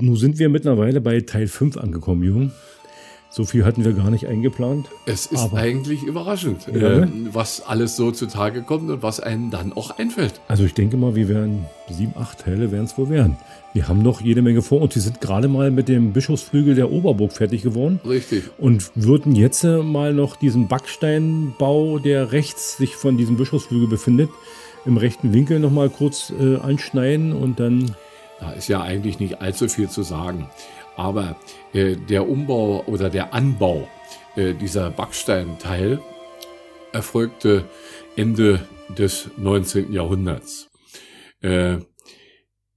nun sind wir mittlerweile bei Teil 5 angekommen, Jürgen. So viel hatten wir gar nicht eingeplant. Es ist Aber- eigentlich überraschend, Ja, äh, was alles so zutage kommt und was einem dann auch einfällt. Also ich denke mal, wir werden sieben, acht Teile werden es wohl werden. Wir haben noch jede Menge vor und wir sind gerade mal mit dem Bischofsflügel der Oberburg fertig geworden Richtig. und würden jetzt äh, mal noch diesen Backsteinbau, der rechts sich von diesem Bischofsflügel befindet, im rechten Winkel noch mal kurz äh, anschneiden und dann Da ist ja eigentlich nicht allzu viel zu sagen. Aber äh, der Umbau oder der Anbau äh, dieser Backsteinteil erfolgte Ende des 19. Jahrhunderts. Äh,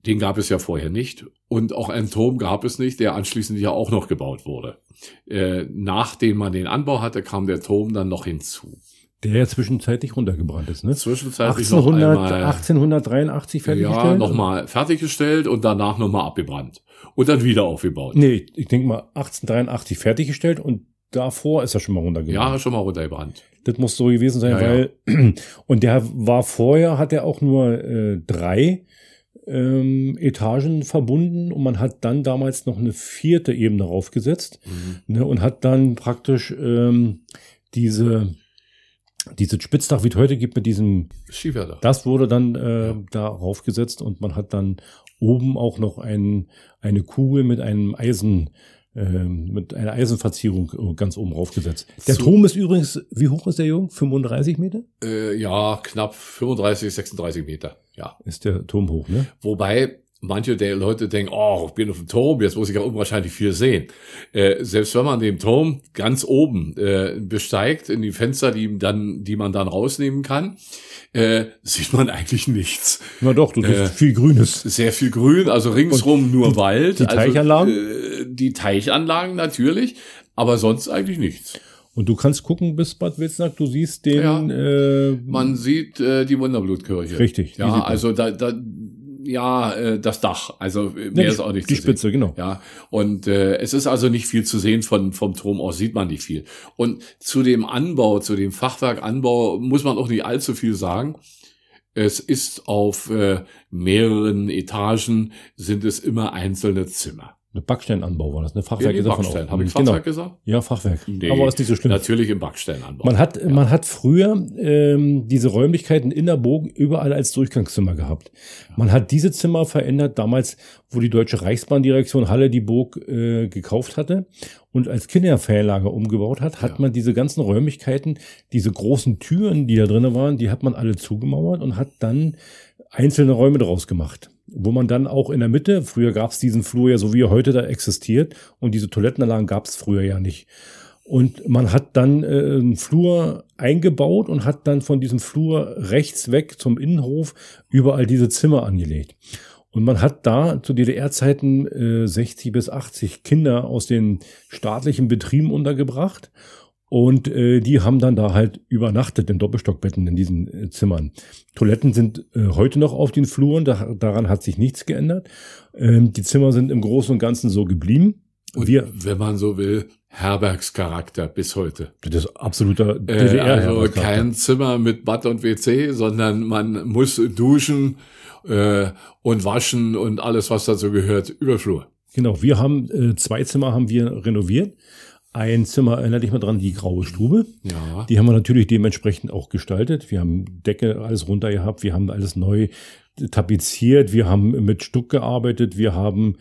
den gab es ja vorher nicht. Und auch einen Turm gab es nicht, der anschließend ja auch noch gebaut wurde. Äh, nachdem man den Anbau hatte, kam der Turm dann noch hinzu. Der ja zwischenzeitlich runtergebrannt ist. Ne? Zwischenzeitlich noch 1800, einmal 1883 fertiggestellt? ja, nochmal fertiggestellt und danach nochmal abgebrannt. Und dann wieder aufgebaut. Nee, ich denke mal 1883 fertiggestellt und davor ist er schon mal runtergebrannt. Ja, schon mal runtergebrannt. Das muss so gewesen sein, Ja, ja. weil und der war vorher hat er auch nur äh, drei ähm, Etagen verbunden und man hat dann damals noch eine vierte Ebene raufgesetzt Mhm. ne, und hat dann praktisch ähm, diese dieses Spitzdach, wie es heute gibt, mit diesem, Skiwerder. das wurde dann äh, Ja. da raufgesetzt und man hat dann oben auch noch ein, eine Kugel mit einem Eisen, ähm, mit einer Eisenverzierung äh, ganz oben raufgesetzt. Der So. Turm ist übrigens, wie hoch ist der Jung? 35 Meter? Äh, ja, knapp 35, 36 Meter. Ja. Ist der Turm hoch, ne? Wobei manche der Leute denken, oh, ich bin auf dem Turm, jetzt muss ich ja unwahrscheinlich viel sehen. Äh, selbst wenn man den Turm ganz oben äh, besteigt, in die Fenster, die, dann, die man dann rausnehmen kann, äh, sieht man eigentlich nichts. Na doch, du siehst Äh, viel Grünes. Sehr viel Grün, also ringsrum nur Wald. die Teichanlagen? Also, äh, die Teichanlagen natürlich, aber sonst eigentlich nichts. Und du kannst gucken bis Bad Wilsnack, du siehst den, Ja. äh, Man sieht äh, die Wunderblutkirche. Richtig, die Ja, also da, da ja, äh, das Dach. Also äh, mehr die, ist auch nicht die zu Spitze, sehen. genau. Ja, und äh, es ist also nicht viel zu sehen von vom Turm aus sieht man nicht viel. Und zu dem Anbau, zu dem Fachwerkanbau muss man auch nicht allzu viel sagen. Es ist auf äh, mehreren Etagen sind es immer einzelne Zimmer. Eine Backsteinanbau war das, eine Fachwerk Ja, ist davon Backstein. auch. Habe ich genau. Fachwerk gesagt? Ja, Fachwerk. Nee, Aber ist nicht so schlimm. Natürlich im Backsteinanbau. Man hat, man hat früher ähm, diese Räumlichkeiten in der Burg überall als Durchgangszimmer gehabt. Man hat diese Zimmer verändert damals, wo die Deutsche Reichsbahndirektion Halle die Burg äh, gekauft hatte und als Kinderferienlager umgebaut hat, hat Ja. man diese ganzen Räumlichkeiten, diese großen Türen, die da drinnen waren, die hat man alle zugemauert und hat dann einzelne Räume draus gemacht. Wo man dann auch in der Mitte, früher gab es diesen Flur ja so wie er heute da existiert und diese Toilettenanlagen gab es früher ja nicht. Und man hat dann äh, einen Flur eingebaut und hat dann von diesem Flur rechts weg zum Innenhof überall diese Zimmer angelegt. Und man hat da zu DDR-Zeiten äh, 60 bis 80 Kinder aus den staatlichen Betrieben untergebracht. Und äh, die haben dann da halt übernachtet in Doppelstockbetten in diesen äh, Zimmern. Toiletten sind äh, heute noch auf den Fluren, da, daran hat sich nichts geändert. Ähm, die Zimmer sind im Großen und Ganzen so geblieben. und wir, wenn man so will, Herbergscharakter bis heute. das ist absoluter Äh, DDR. also kein Zimmer mit Bad und WC, sondern man muss duschen äh, und waschen und alles, was dazu gehört, über Flur. Genau, wir haben äh, zwei Zimmer haben wir renoviert. Ein Zimmer erinnert dich mal dran, die graue Stube. Ja. Die haben wir natürlich dementsprechend auch gestaltet. Wir haben Decke alles runter gehabt, wir haben alles neu tapeziert, wir haben mit Stuck gearbeitet, wir haben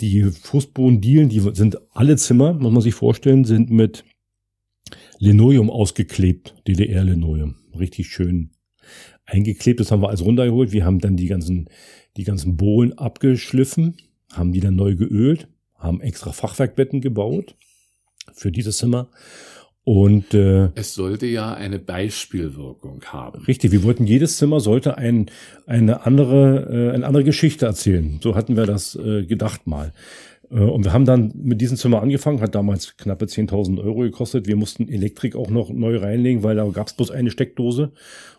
die Fußbodendielen, die sind alle Zimmer, muss man sich vorstellen, sind mit Linoleum ausgeklebt, DDR-Linoleum. Richtig schön eingeklebt. Das haben wir alles runtergeholt. Wir haben dann die ganzen, die ganzen Bohlen abgeschliffen, haben die dann neu geölt, haben extra Fachwerkbetten gebaut für dieses Zimmer. Und äh, Es sollte ja eine Beispielwirkung haben. richtig, wir wollten jedes Zimmer sollte ein, eine andere äh, eine andere Geschichte erzählen. So hatten wir das äh, gedacht mal. Äh, Und wir haben dann mit diesem Zimmer angefangen, hat damals knappe 10.000 Euro gekostet. Wir mussten Elektrik auch noch neu reinlegen, weil da gab es bloß eine Steckdose.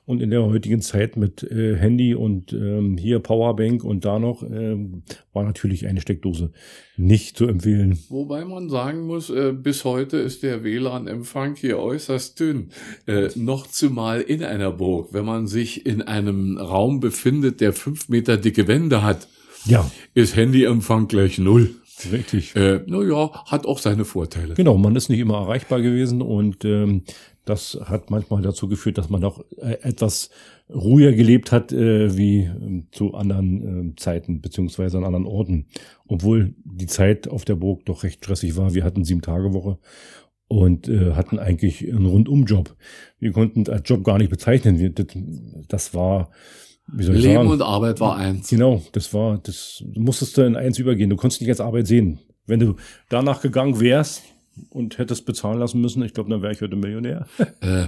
Und in der heutigen Zeit mit äh, Handy und ähm, hier Powerbank und da noch ähm, war natürlich eine Steckdose nicht zu empfehlen. Wobei man sagen muss, äh, bis heute ist der WLAN-Empfang hier äußerst dünn. Äh, noch zumal in einer Burg, wenn man sich in einem Raum befindet, der fünf Meter dicke Wände hat, Ja, ist Handyempfang gleich null. Richtig. Äh, naja, hat auch seine Vorteile. Genau, man ist nicht immer erreichbar gewesen und ähm, das hat manchmal dazu geführt, dass man auch äh, etwas ruhiger gelebt hat äh, wie äh, zu anderen äh, Zeiten beziehungsweise an anderen Orten. Obwohl die Zeit auf der Burg doch recht stressig war. Wir hatten sieben Tage Woche und äh, hatten eigentlich einen Rundumjob. Wir konnten als Job gar nicht bezeichnen. Wir, das, das war Leben sagen? und Arbeit war eins. Genau, das war, das du musstest du in eins übergehen. Du konntest nicht als Arbeit sehen. Wenn du danach gegangen wärst und hättest bezahlen lassen müssen, ich glaube, dann wäre ich heute Millionär. Äh,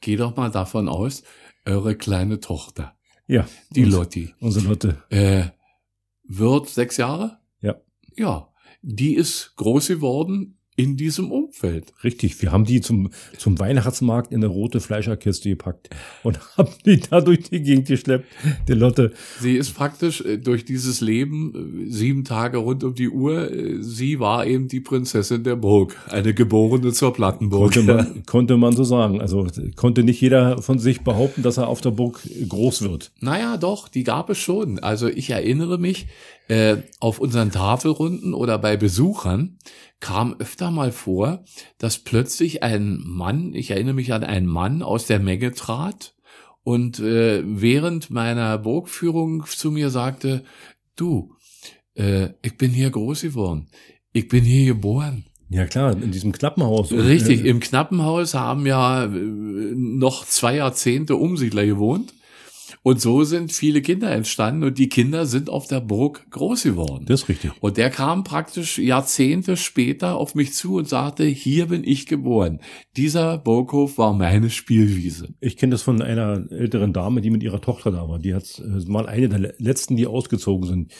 geh doch mal davon aus, eure kleine Tochter, ja, die uns- Lotti, Unsere Lotte. äh, wird sechs Jahre? Ja. Ja, die ist groß geworden in diesem Umfeld. Richtig, wir haben die zum, zum Weihnachtsmarkt in eine rote Fleischerkiste gepackt und haben die da durch die Gegend geschleppt, die Lotte. Sie ist praktisch äh, durch dieses Leben äh, sieben Tage rund um die Uhr. äh, Sie war eben die Prinzessin der Burg, eine Geborene zur Plattenburg. Konnte man, konnte man so sagen. Also konnte nicht jeder von sich behaupten, dass er auf der Burg groß wird. Naja, doch, die gab es schon. Also ich erinnere mich, äh, auf unseren Tafelrunden oder bei Besuchern kam öfter mal vor, dass plötzlich ein Mann, ich erinnere mich an einen Mann aus der Menge trat und äh, während meiner Burgführung zu mir sagte, du, äh, ich bin hier groß geworden, ich bin hier geboren. Ja klar, in diesem Knappenhaus. Richtig, im Knappenhaus haben ja äh, noch zwei Jahrzehnte Umsiedler gewohnt. Und so sind viele Kinder entstanden und die Kinder sind auf der Burg groß geworden. Das ist richtig. Und der kam praktisch Jahrzehnte später auf mich zu und sagte, hier bin ich geboren. Dieser Burghof war meine Spielwiese. Ich kenne das von einer älteren Dame, die mit ihrer Tochter da war. Die hat äh, mal eine der le- letzten, die ausgezogen sind.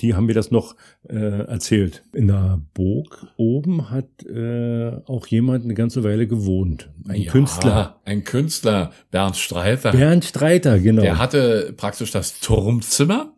Die haben mir das noch äh, erzählt. In der Burg oben hat äh, auch jemand eine ganze Weile gewohnt. Ein Ja, Künstler. Ein Künstler, Bernd Streiter. Bernd Streiter, genau. Der hatte praktisch das Turmzimmer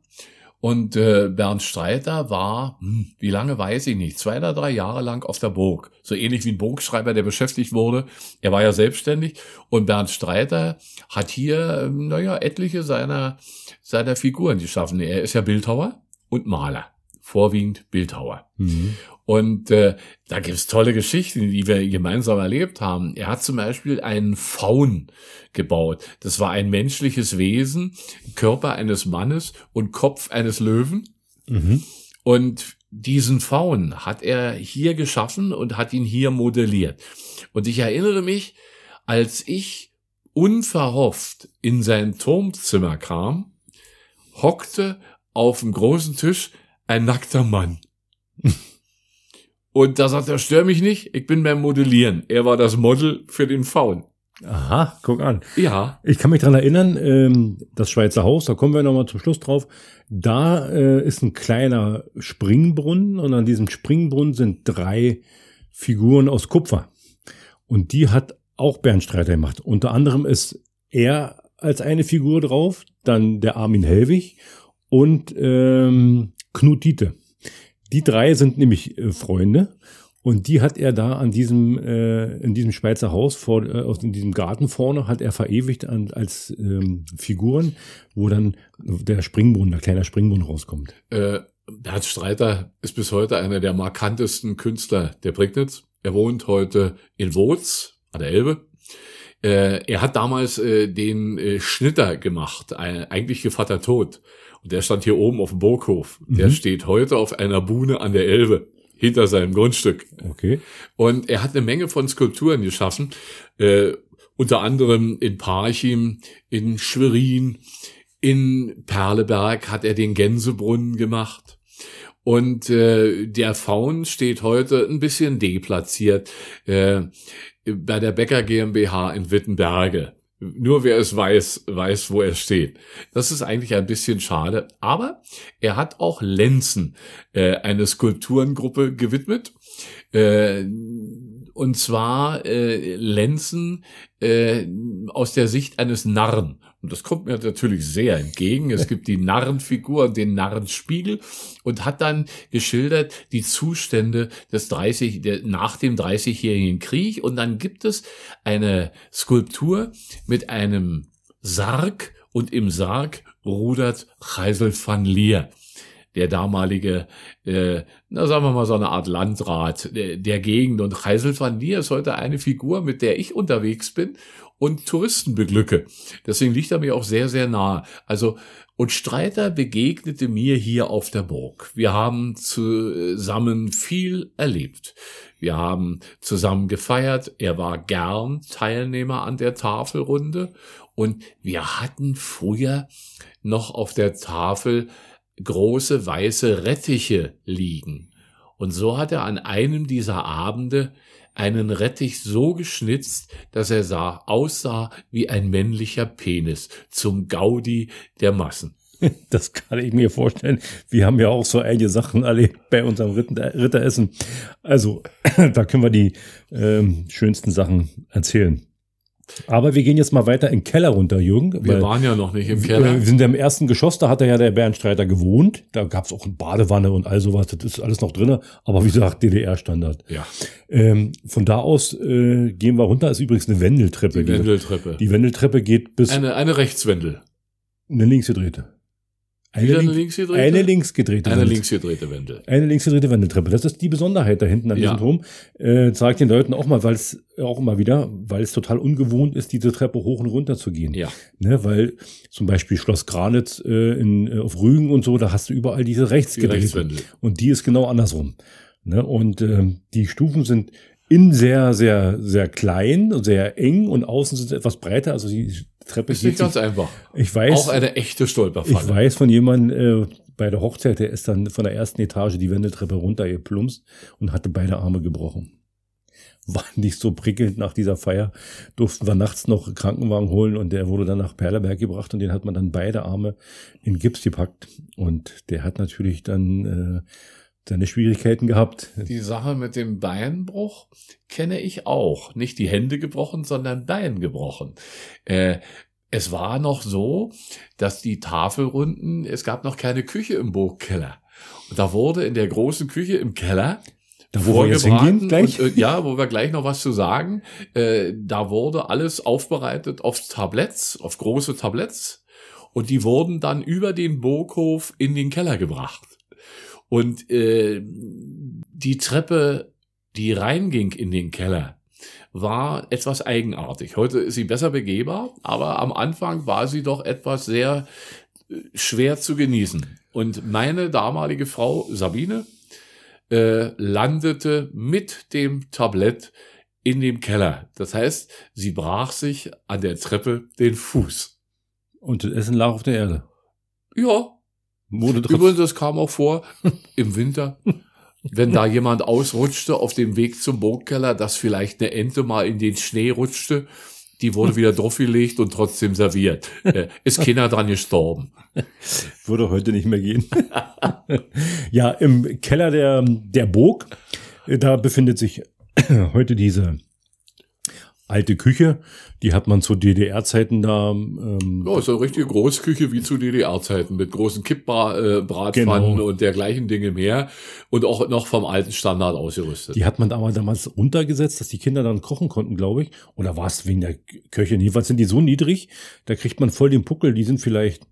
und äh, Bernd Streiter war, hm, wie lange weiß ich nicht, zwei oder drei Jahre lang auf der Burg. So ähnlich wie ein Burgschreiber, der beschäftigt wurde. Er war ja selbstständig und Bernd Streiter hat hier, ähm, naja, etliche seiner, seiner Figuren geschaffen. Er ist ja Bildhauer und Maler. Vorwiegend Bildhauer. mhm. Und äh, da gibt's tolle Geschichten, die wir gemeinsam erlebt haben. Er hat zum Beispiel einen Faun gebaut. Das war ein menschliches Wesen, Körper eines Mannes und Kopf eines Löwen. Mhm. Und diesen Faun hat er hier geschaffen und hat ihn hier modelliert. Und ich erinnere mich, als ich unverhofft in sein Turmzimmer kam, hockte auf dem großen Tisch ein nackter Mann. Und da sagt er, stör mich nicht, ich bin beim Modellieren. Er war das Model für den Faun. Aha, guck an. Ja, Ich kann mich dran erinnern, ähm, das Schweizer Haus, da kommen wir nochmal zum Schluss drauf. Da äh, ist ein kleiner Springbrunnen und an diesem Springbrunnen sind drei Figuren aus Kupfer. Und die hat auch Bernd Streiter gemacht. Unter anderem ist er als eine Figur drauf, dann der Armin Hellwig und ähm, Knut Diete. Die drei sind nämlich äh, Freunde und die hat er da an diesem, äh, in diesem Schweizer Haus, vor, äh, in diesem Garten vorne, hat er verewigt an, als ähm, Figuren, wo dann der Springbrunnen, der kleine Springbrunnen rauskommt. äh, Bernd Streiter ist bis heute einer der markantesten Künstler der Prignitz. Er wohnt heute in Wotz an der Elbe. Äh, er hat damals äh, den äh, Schnitter gemacht, ein, eigentlich Gevatter Tod. Und der stand hier oben auf dem Burghof. Der Mhm. steht heute auf einer Buhne an der Elbe, hinter seinem Grundstück. Okay. Und er hat eine Menge von Skulpturen geschaffen, äh, unter anderem in Parchim, in Schwerin, in Perleberg hat er den Gänsebrunnen gemacht. Und äh, der Faun steht heute ein bisschen deplatziert äh, bei der Becker GmbH in Wittenberge. Nur wer es weiß, weiß, wo er steht. Das ist eigentlich ein bisschen schade. Aber er hat auch Lenzen äh, eine Skulpturengruppe gewidmet. Äh, und zwar äh, Lenzen äh, aus der Sicht eines Narren. Und das kommt mir natürlich sehr entgegen. Es gibt die Narrenfigur und den Narrenspiegel und hat dann geschildert die Zustände des 30, der, nach dem 30-jährigen Krieg. Und dann gibt es eine Skulptur mit einem Sarg und im Sarg rudert Geisel van Leer. Der damalige, äh, na sagen wir mal so eine Art Landrat der, der Gegend. Und Heisel van Nier ist heute eine Figur, mit der ich unterwegs bin und Touristen beglücke. Deswegen liegt er mir auch sehr, sehr nahe. Also, und Streiter begegnete mir hier auf der Burg. Wir haben zusammen viel erlebt. Wir haben zusammen gefeiert. Er war gern Teilnehmer an der Tafelrunde. Und wir hatten früher noch auf der Tafel große weiße Rettiche liegen. Und so hat er an einem dieser Abende einen Rettich so geschnitzt, dass er sah, aussah wie ein männlicher Penis zum Gaudi der Massen. Das kann ich mir vorstellen. Wir haben ja auch so einige Sachen erlebt bei unserem Ritteressen. Also, da können wir die ähm, schönsten Sachen erzählen. Aber wir gehen jetzt mal weiter in den Keller runter, Jürgen. Wir waren ja noch nicht im Keller. Wir sind ja im ersten Geschoss, da hat ja der Bärenstreiter gewohnt. Da gab es auch eine Badewanne und all sowas. Das ist alles noch drinne. Aber wie gesagt, DDR-Standard. Ja. Ähm, von da aus äh, gehen wir runter. Ist übrigens eine Wendeltreppe. Die Wendeltreppe. Die Wendeltreppe geht bis... Eine, eine Rechtswendel. Eine linksgedrehte. Eine, eine linksgedrehte? eine linksgedrehte Eine Wendel- linksgedrehte Wendel. Eine linksgedrehte Wendeltreppe. Das ist die Besonderheit da hinten an Ja. diesem Turm. Äh, sag den Leuten auch mal, weil es auch immer wieder, weil es total ungewohnt ist, diese Treppe hoch und runter zu gehen. Ja. Ne, weil zum Beispiel Schloss Granitz äh, in, äh, auf Rügen und so, da hast du überall diese Die rechtsgedrehte. Rechtswendel. Und die ist genau andersrum. Ne? Und ähm, die Stufen sind innen sehr, sehr, sehr klein und sehr eng und außen sind sie etwas breiter. Also die Treppe Ist nicht ganz sich, einfach. ich weiß, Auch eine echte ich Stolperfalle. weiß von jemandem äh, bei der Hochzeit, der ist dann von der ersten Etage die Wendeltreppe runtergeplumpst und hatte beide Arme gebrochen. War nicht so prickelnd nach dieser Feier. Durften wir nachts noch Krankenwagen holen und der wurde dann nach Perleberg gebracht und den hat man dann beide Arme in Gips gepackt. Und der hat natürlich dann äh, seine Schwierigkeiten gehabt. Die Sache mit dem Beinbruch kenne ich auch. Nicht die Hände gebrochen, sondern Bein gebrochen. Äh, es war noch so, dass die Tafelrunden, es gab noch keine Küche im Burgkeller. Und da wurde in der großen Küche im Keller Da, wo wir jetzt hingehen gleich. Und, äh, ja, wo wir gleich noch was zu sagen. Äh, da wurde alles aufbereitet auf Tabletts, auf große Tabletts. Und die wurden dann über den Burghof in den Keller gebracht. Und äh, die Treppe, die reinging in den Keller, war etwas eigenartig. Heute ist sie besser begehbar, aber am Anfang war sie doch etwas sehr äh, schwer zu genießen. Und meine damalige Frau Sabine äh, landete mit dem Tablett in dem Keller. Das heißt, sie brach sich an der Treppe den Fuß. Und das Essen lag auf der Erde. Ja, Wurde Übrigens, das kam auch vor im Winter, wenn da jemand ausrutschte auf dem Weg zum Burgkeller, dass vielleicht eine Ente mal in den Schnee rutschte, die wurde wieder draufgelegt und trotzdem serviert. Äh, Ist keiner dran gestorben. Würde heute nicht mehr gehen. ja, im Keller der, der Burg, äh, da befindet sich heute diese alte Küche. Die hat man zu DDR-Zeiten da. Ähm, Ja, ist eine richtige Großküche wie zu DDR-Zeiten mit großen Kippbratpfannen Genau. und dergleichen Dinge mehr und auch noch vom alten Standard ausgerüstet. Die hat man aber damals runtergesetzt, dass die Kinder dann kochen konnten, glaube ich. Oder war es wegen der Köchin? Jedenfalls sind die so niedrig, da kriegt man voll den Puckel. Die sind vielleicht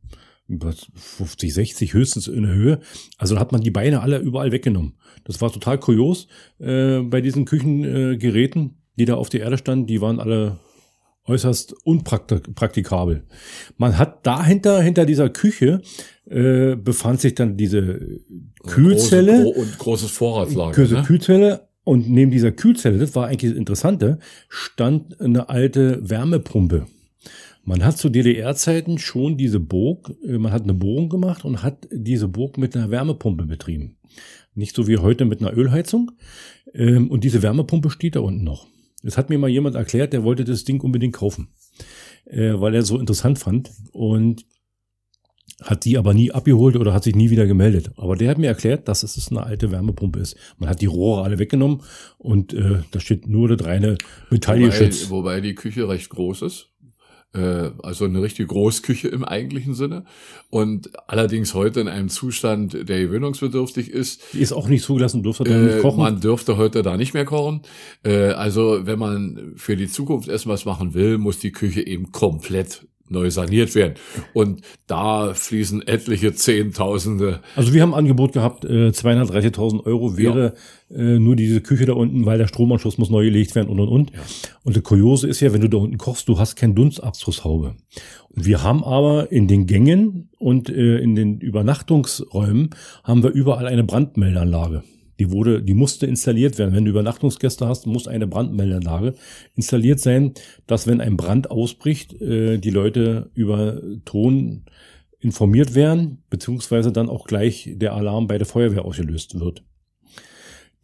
was, 50, 60 höchstens in der Höhe. Also da hat man die Beine alle überall weggenommen. Das war total kurios äh, bei diesen Küchengeräten, äh, Geräten, die da auf der Erde standen. Die waren alle äußerst unpraktikabel. Man hat dahinter, hinter dieser Küche, äh, befand sich dann diese Kühlzelle. Große, gro und großes Vorratslager. Küche, Ne? Kühlzelle. Und neben dieser Kühlzelle, das war eigentlich das Interessante, stand eine alte Wärmepumpe. Man hat zu DDR-Zeiten schon diese Burg, äh, man hat eine Bohrung gemacht und hat diese Burg mit einer Wärmepumpe betrieben. Nicht so wie heute mit einer Ölheizung. Ähm, Und diese Wärmepumpe steht da unten noch. Das hat mir mal jemand erklärt, der wollte das Ding unbedingt kaufen, äh, weil er so interessant fand. Und hat die aber nie abgeholt oder hat sich nie wieder gemeldet. Aber der hat mir erklärt, dass es eine alte Wärmepumpe ist. Man hat die Rohre alle weggenommen und äh, da steht nur das reine Metallgeschütz. Wobei, wobei die Küche recht groß ist. Äh, Also eine richtige Großküche im eigentlichen Sinne. Und allerdings heute in einem Zustand, der gewöhnungsbedürftig ist. Die ist auch nicht zugelassen, durfte da nicht Äh, kochen. man dürfte heute da nicht mehr kochen. Äh, Also wenn man für die Zukunft erstmal was machen will, muss die Küche eben komplett neu saniert werden. Und da fließen etliche Zehntausende. Also wir haben ein Angebot gehabt, äh, 230.000 Euro wäre ja. äh, nur diese Küche da unten, weil der Stromanschluss muss neu gelegt werden und und und. Ja. Und der Kuriose ist ja, wenn du da unten kochst, du hast keinen Dunstabzugshaube. Und wir haben aber in den Gängen und äh, in den Übernachtungsräumen haben wir überall eine Brandmeldeanlage. Die wurde, die musste installiert werden. Wenn du Übernachtungsgäste hast, muss eine Brandmeldeanlage installiert sein, dass wenn ein Brand ausbricht, äh, die Leute über Ton informiert werden, beziehungsweise dann auch gleich der Alarm bei der Feuerwehr ausgelöst wird.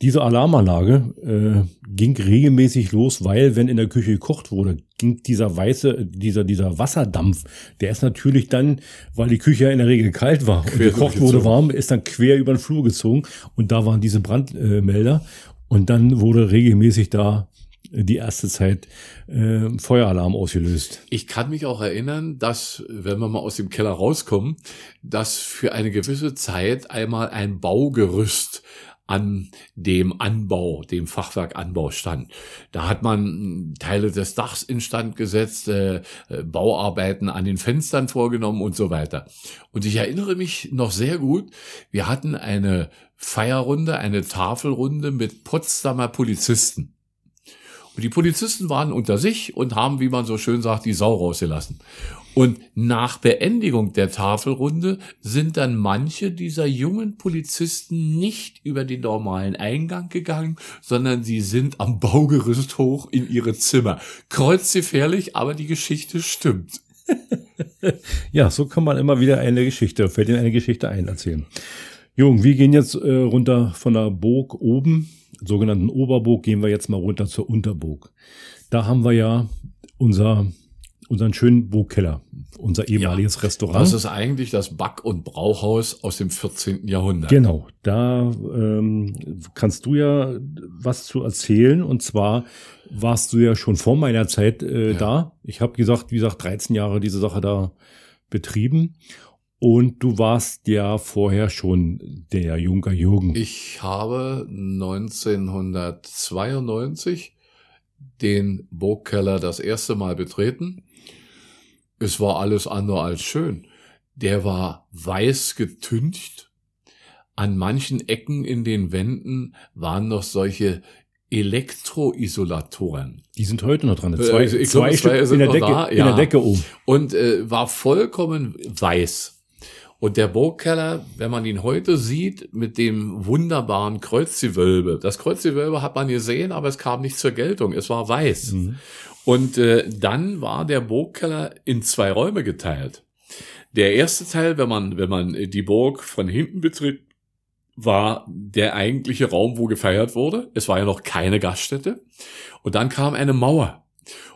Diese Alarmanlage äh, ging regelmäßig los, weil wenn in der Küche gekocht wurde, ging dieser weiße, dieser, dieser Wasserdampf, der ist natürlich dann, weil die Küche ja in der Regel kalt war quer und gekocht wurde warm, ist dann quer über den Flur gezogen. Und da waren diese Brandmelder. Und dann wurde regelmäßig da die erste Zeit äh, Feueralarm ausgelöst. Ich kann mich auch erinnern, dass, wenn wir mal aus dem Keller rauskommen, dass für eine gewisse Zeit einmal ein Baugerüst an dem Anbau, dem Fachwerkanbau stand. Da hat man Teile des Dachs instand gesetzt, äh, äh, Bauarbeiten an den Fenstern vorgenommen und so weiter. Und ich erinnere mich noch sehr gut, wir hatten eine Feierrunde, eine Tafelrunde mit Potsdamer Polizisten. Und die Polizisten waren unter sich und haben, wie man so schön sagt, die Sau rausgelassen. Und nach Beendigung der Tafelrunde sind dann manche dieser jungen Polizisten nicht über den normalen Eingang gegangen, sondern sie sind am Baugerüst hoch in ihre Zimmer. Kreuzgefährlich, aber die Geschichte stimmt. ja, so kann man immer wieder eine Geschichte, fällt Ihnen eine Geschichte ein, erzählen. Jung, wir gehen jetzt äh, runter von der Burg oben, sogenannten Oberburg, gehen wir jetzt mal runter zur Unterburg. Da haben wir ja unser unseren schönen Burgkeller, unser ehemaliges ja, Restaurant. Das ist eigentlich das Back- und Brauhaus aus dem 14. Jahrhundert. Genau, da ähm, kannst du ja was zu erzählen. Und zwar warst du ja schon vor meiner Zeit äh, ja. da. Ich habe gesagt, wie gesagt, 13 Jahre diese Sache da betrieben. Und du warst ja vorher schon der Junker Jürgen. Ich habe 1992 den Burgkeller das erste Mal betreten es war alles andere als schön. Der war weiß getüncht. An manchen Ecken in den Wänden waren noch solche Elektroisolatoren. Die sind heute noch dran. Äh, zwei, äh, zwei, zwei in, der Decke, da, ja. in der Decke oben. Und äh, war vollkommen weiß. Und der Burgkeller, wenn man ihn heute sieht, mit dem wunderbaren Kreuzgewölbe. Das Kreuzgewölbe hat man gesehen, aber es kam nicht zur Geltung. Es war weiß. Mhm. Und äh, dann war der Burgkeller in zwei Räume geteilt. Der erste Teil, wenn man, wenn man die Burg von hinten betritt, war der eigentliche Raum, wo gefeiert wurde. Es war ja noch keine Gaststätte. Und dann kam eine Mauer.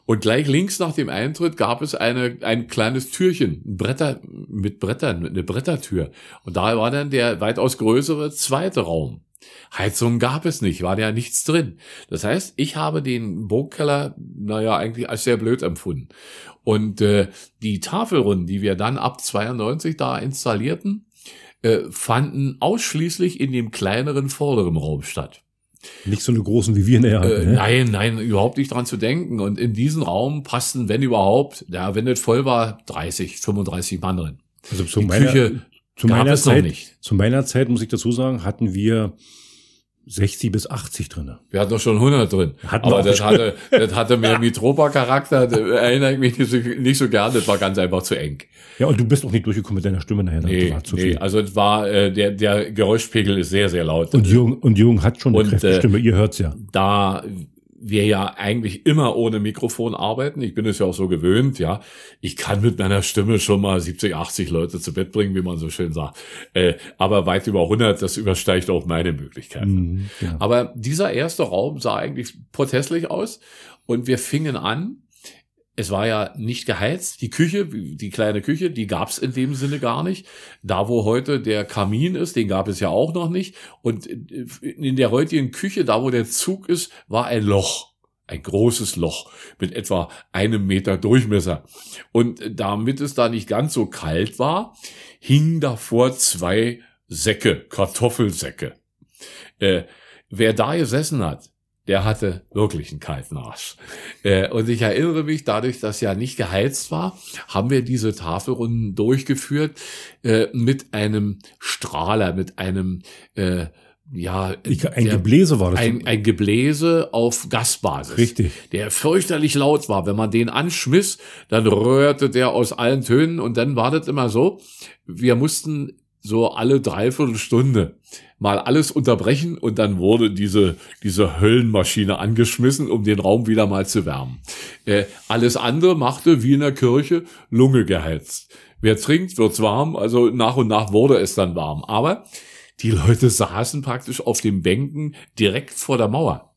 Und gleich links nach dem Eintritt gab es eine, ein kleines Türchen, ein Bretter, mit Brettern, eine Brettertür. Und da war dann der weitaus größere zweite Raum. Heizung gab es nicht, war ja nichts drin. Das heißt, ich habe den Burgkeller, naja, eigentlich als sehr blöd empfunden. Und äh, die Tafelrunden, die wir dann ab 92 da installierten, äh, fanden ausschließlich in dem kleineren vorderen Raum statt. Nicht so eine großen wie wir in der äh, ne? Nein, nein, überhaupt nicht dran zu denken. Und in diesen Raum passten, wenn überhaupt, ja, wenn es voll war, 30, 35 Mann drin. Also zu meiner, Küche zu meiner Zeit, zu meiner Zeit muss ich dazu sagen, hatten wir 60 bis 80 drin. Wir hatten doch schon 100 drin. Hatten Aber das hatte, das hatte mehr Mitropa-Charakter, erinnere ich mich nicht so, nicht so gern, das war ganz einfach zu eng. Ja, und du bist auch nicht durchgekommen mit deiner Stimme nachher. Nee, war zu nee, viel. also es war, äh, der, der Geräuschpegel ist sehr, sehr laut. Und Jürgen, und Jürgen hat schon eine und, äh, Stimme, ihr hört's ja. Da wir ja eigentlich immer ohne Mikrofon arbeiten. Ich bin es ja auch so gewöhnt, ja. Ich kann mit meiner Stimme schon mal 70, 80 Leute zu Bett bringen, wie man so schön sagt. Äh, aber weit über 100, das übersteigt auch meine Möglichkeiten. Mhm, ja. Aber dieser erste Raum sah eigentlich protestlich aus und wir fingen an, es war ja nicht geheizt. Die Küche, die kleine Küche, die gab es in dem Sinne gar nicht. Da, wo heute der Kamin ist, den gab es ja auch noch nicht. Und in der heutigen Küche, da wo der Zug ist, war ein Loch. Ein großes Loch mit etwa einem Meter Durchmesser. Und damit es da nicht ganz so kalt war, hingen davor zwei Säcke, Kartoffelsäcke. Äh, wer da gesessen hat, der hatte wirklich einen kalten Arsch. Äh, und ich erinnere mich, dadurch, dass ja nicht geheizt war, haben wir diese Tafelrunden durchgeführt äh, mit einem Strahler, mit einem äh, ja, ein der, Gebläse war das. Ein, ein Gebläse auf Gasbasis. Richtig. Der fürchterlich laut war. Wenn man den anschmiss, dann röhrte der aus allen Tönen und dann war das immer so. Wir mussten so alle dreiviertel Stunde mal alles unterbrechen und dann wurde diese, diese Höllenmaschine angeschmissen, um den Raum wieder mal zu wärmen. Äh, alles andere machte wie in der Kirche Lunge geheizt. Wer trinkt, wird's warm, also nach und nach wurde es dann warm. Aber die Leute saßen praktisch auf den Bänken direkt vor der Mauer.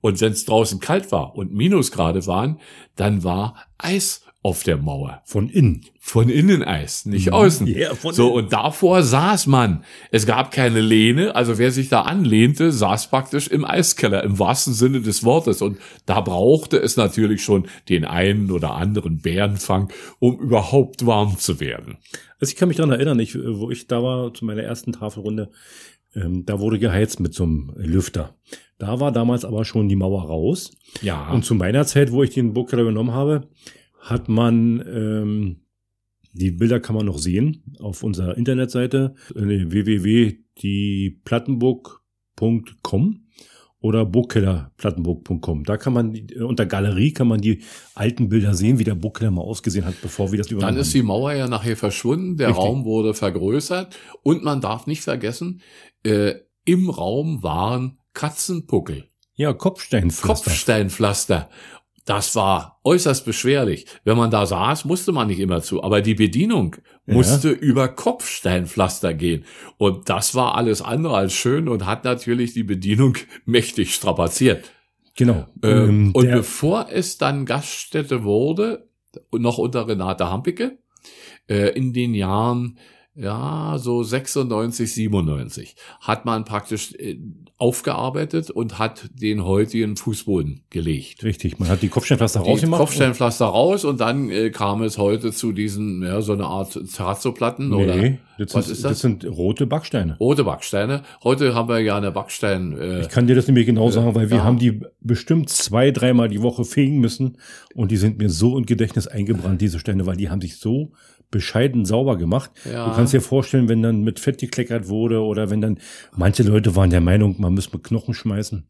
Und wenn es draußen kalt war und Minusgrade waren, dann war Eis auf der Mauer. Von innen. Von innen Eis, nicht mhm. außen. Yeah, so, innen. und davor saß man. Es gab keine Lehne, also wer sich da anlehnte, saß praktisch im Eiskeller, im wahrsten Sinne des Wortes. Und da brauchte es natürlich schon den einen oder anderen Bärenfang, um überhaupt warm zu werden. Also ich kann mich daran erinnern, ich, wo ich da war, zu meiner ersten Tafelrunde, ähm, da wurde geheizt mit so einem Lüfter. Da war damals aber schon die Mauer raus. Ja. Und zu meiner Zeit, wo ich den Burgkeller genommen habe, hat man, ähm, die Bilder kann man noch sehen auf unserer Internetseite äh, www.dieplattenburg.com oder burgkellerplattenburg.com. Da kann man äh, unter Galerie kann man die alten Bilder sehen, wie der Burgkeller mal ausgesehen hat, bevor wir das übernommen Dann ist die Mauer ja nachher verschwunden, der Richtig. Raum wurde vergrößert und man darf nicht vergessen, äh, im Raum waren Katzenpuckel. Ja, Kopfsteinpflaster. Kopfsteinpflaster. Das war äußerst beschwerlich. Wenn man da saß, musste man nicht immer zu, aber die Bedienung ja. musste über Kopfsteinpflaster gehen. Und das war alles andere als schön und hat natürlich die Bedienung mächtig strapaziert. Genau. Ähm, ähm und bevor es dann Gaststätte wurde, noch unter Renate Hampicke, äh, in den Jahren ja, so 96, 97, hat man praktisch äh, aufgearbeitet und hat den heutigen Fußboden gelegt. Richtig, man hat die Kopfsteinpflaster rausgemacht. Kopfsteinpflaster raus und dann äh, kam es heute zu diesen, ja, so eine Art Terrazzo-Platten nee, oder das was sind, ist das? Das sind rote Backsteine. Rote Backsteine. Heute haben wir ja eine Backstein. Äh, ich kann dir das nämlich genau äh, sagen, weil wir ja. haben die bestimmt zwei, dreimal die Woche fegen müssen und die sind mir so in Gedächtnis eingebrannt, diese Steine, weil die haben sich so bescheiden sauber gemacht. Ja. Du kannst dir vorstellen, wenn dann mit Fett gekleckert wurde oder wenn dann manche Leute waren der Meinung, man müsse mit Knochen schmeißen,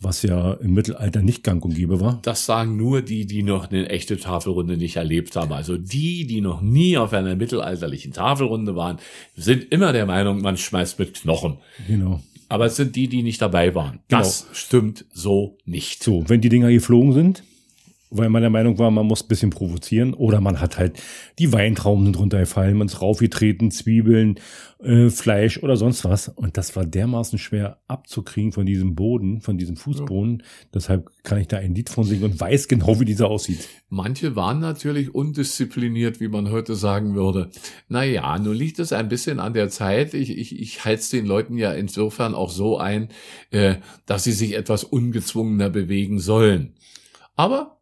was ja im Mittelalter nicht gang und gäbe war. Das sagen nur die, die noch eine echte Tafelrunde nicht erlebt haben. Also die, die noch nie auf einer mittelalterlichen Tafelrunde waren, sind immer der Meinung, man schmeißt mit Knochen. Genau. Aber es sind die, die nicht dabei waren. Genau. Das stimmt so nicht. So, wenn die Dinger geflogen sind, weil man der Meinung war, man muss ein bisschen provozieren. Oder man hat halt die Weintrauben drunter gefallen, man ist raufgetreten, Zwiebeln, äh, Fleisch oder sonst was. Und das war dermaßen schwer abzukriegen von diesem Boden, von diesem Fußboden. Ja. Deshalb kann ich da ein Lied von singen und weiß genau, wie dieser aussieht. Manche waren natürlich undiszipliniert, wie man heute sagen würde. Naja, nun liegt es ein bisschen an der Zeit. Ich, ich, ich halte den Leuten ja insofern auch so ein, äh, dass sie sich etwas ungezwungener bewegen sollen. Aber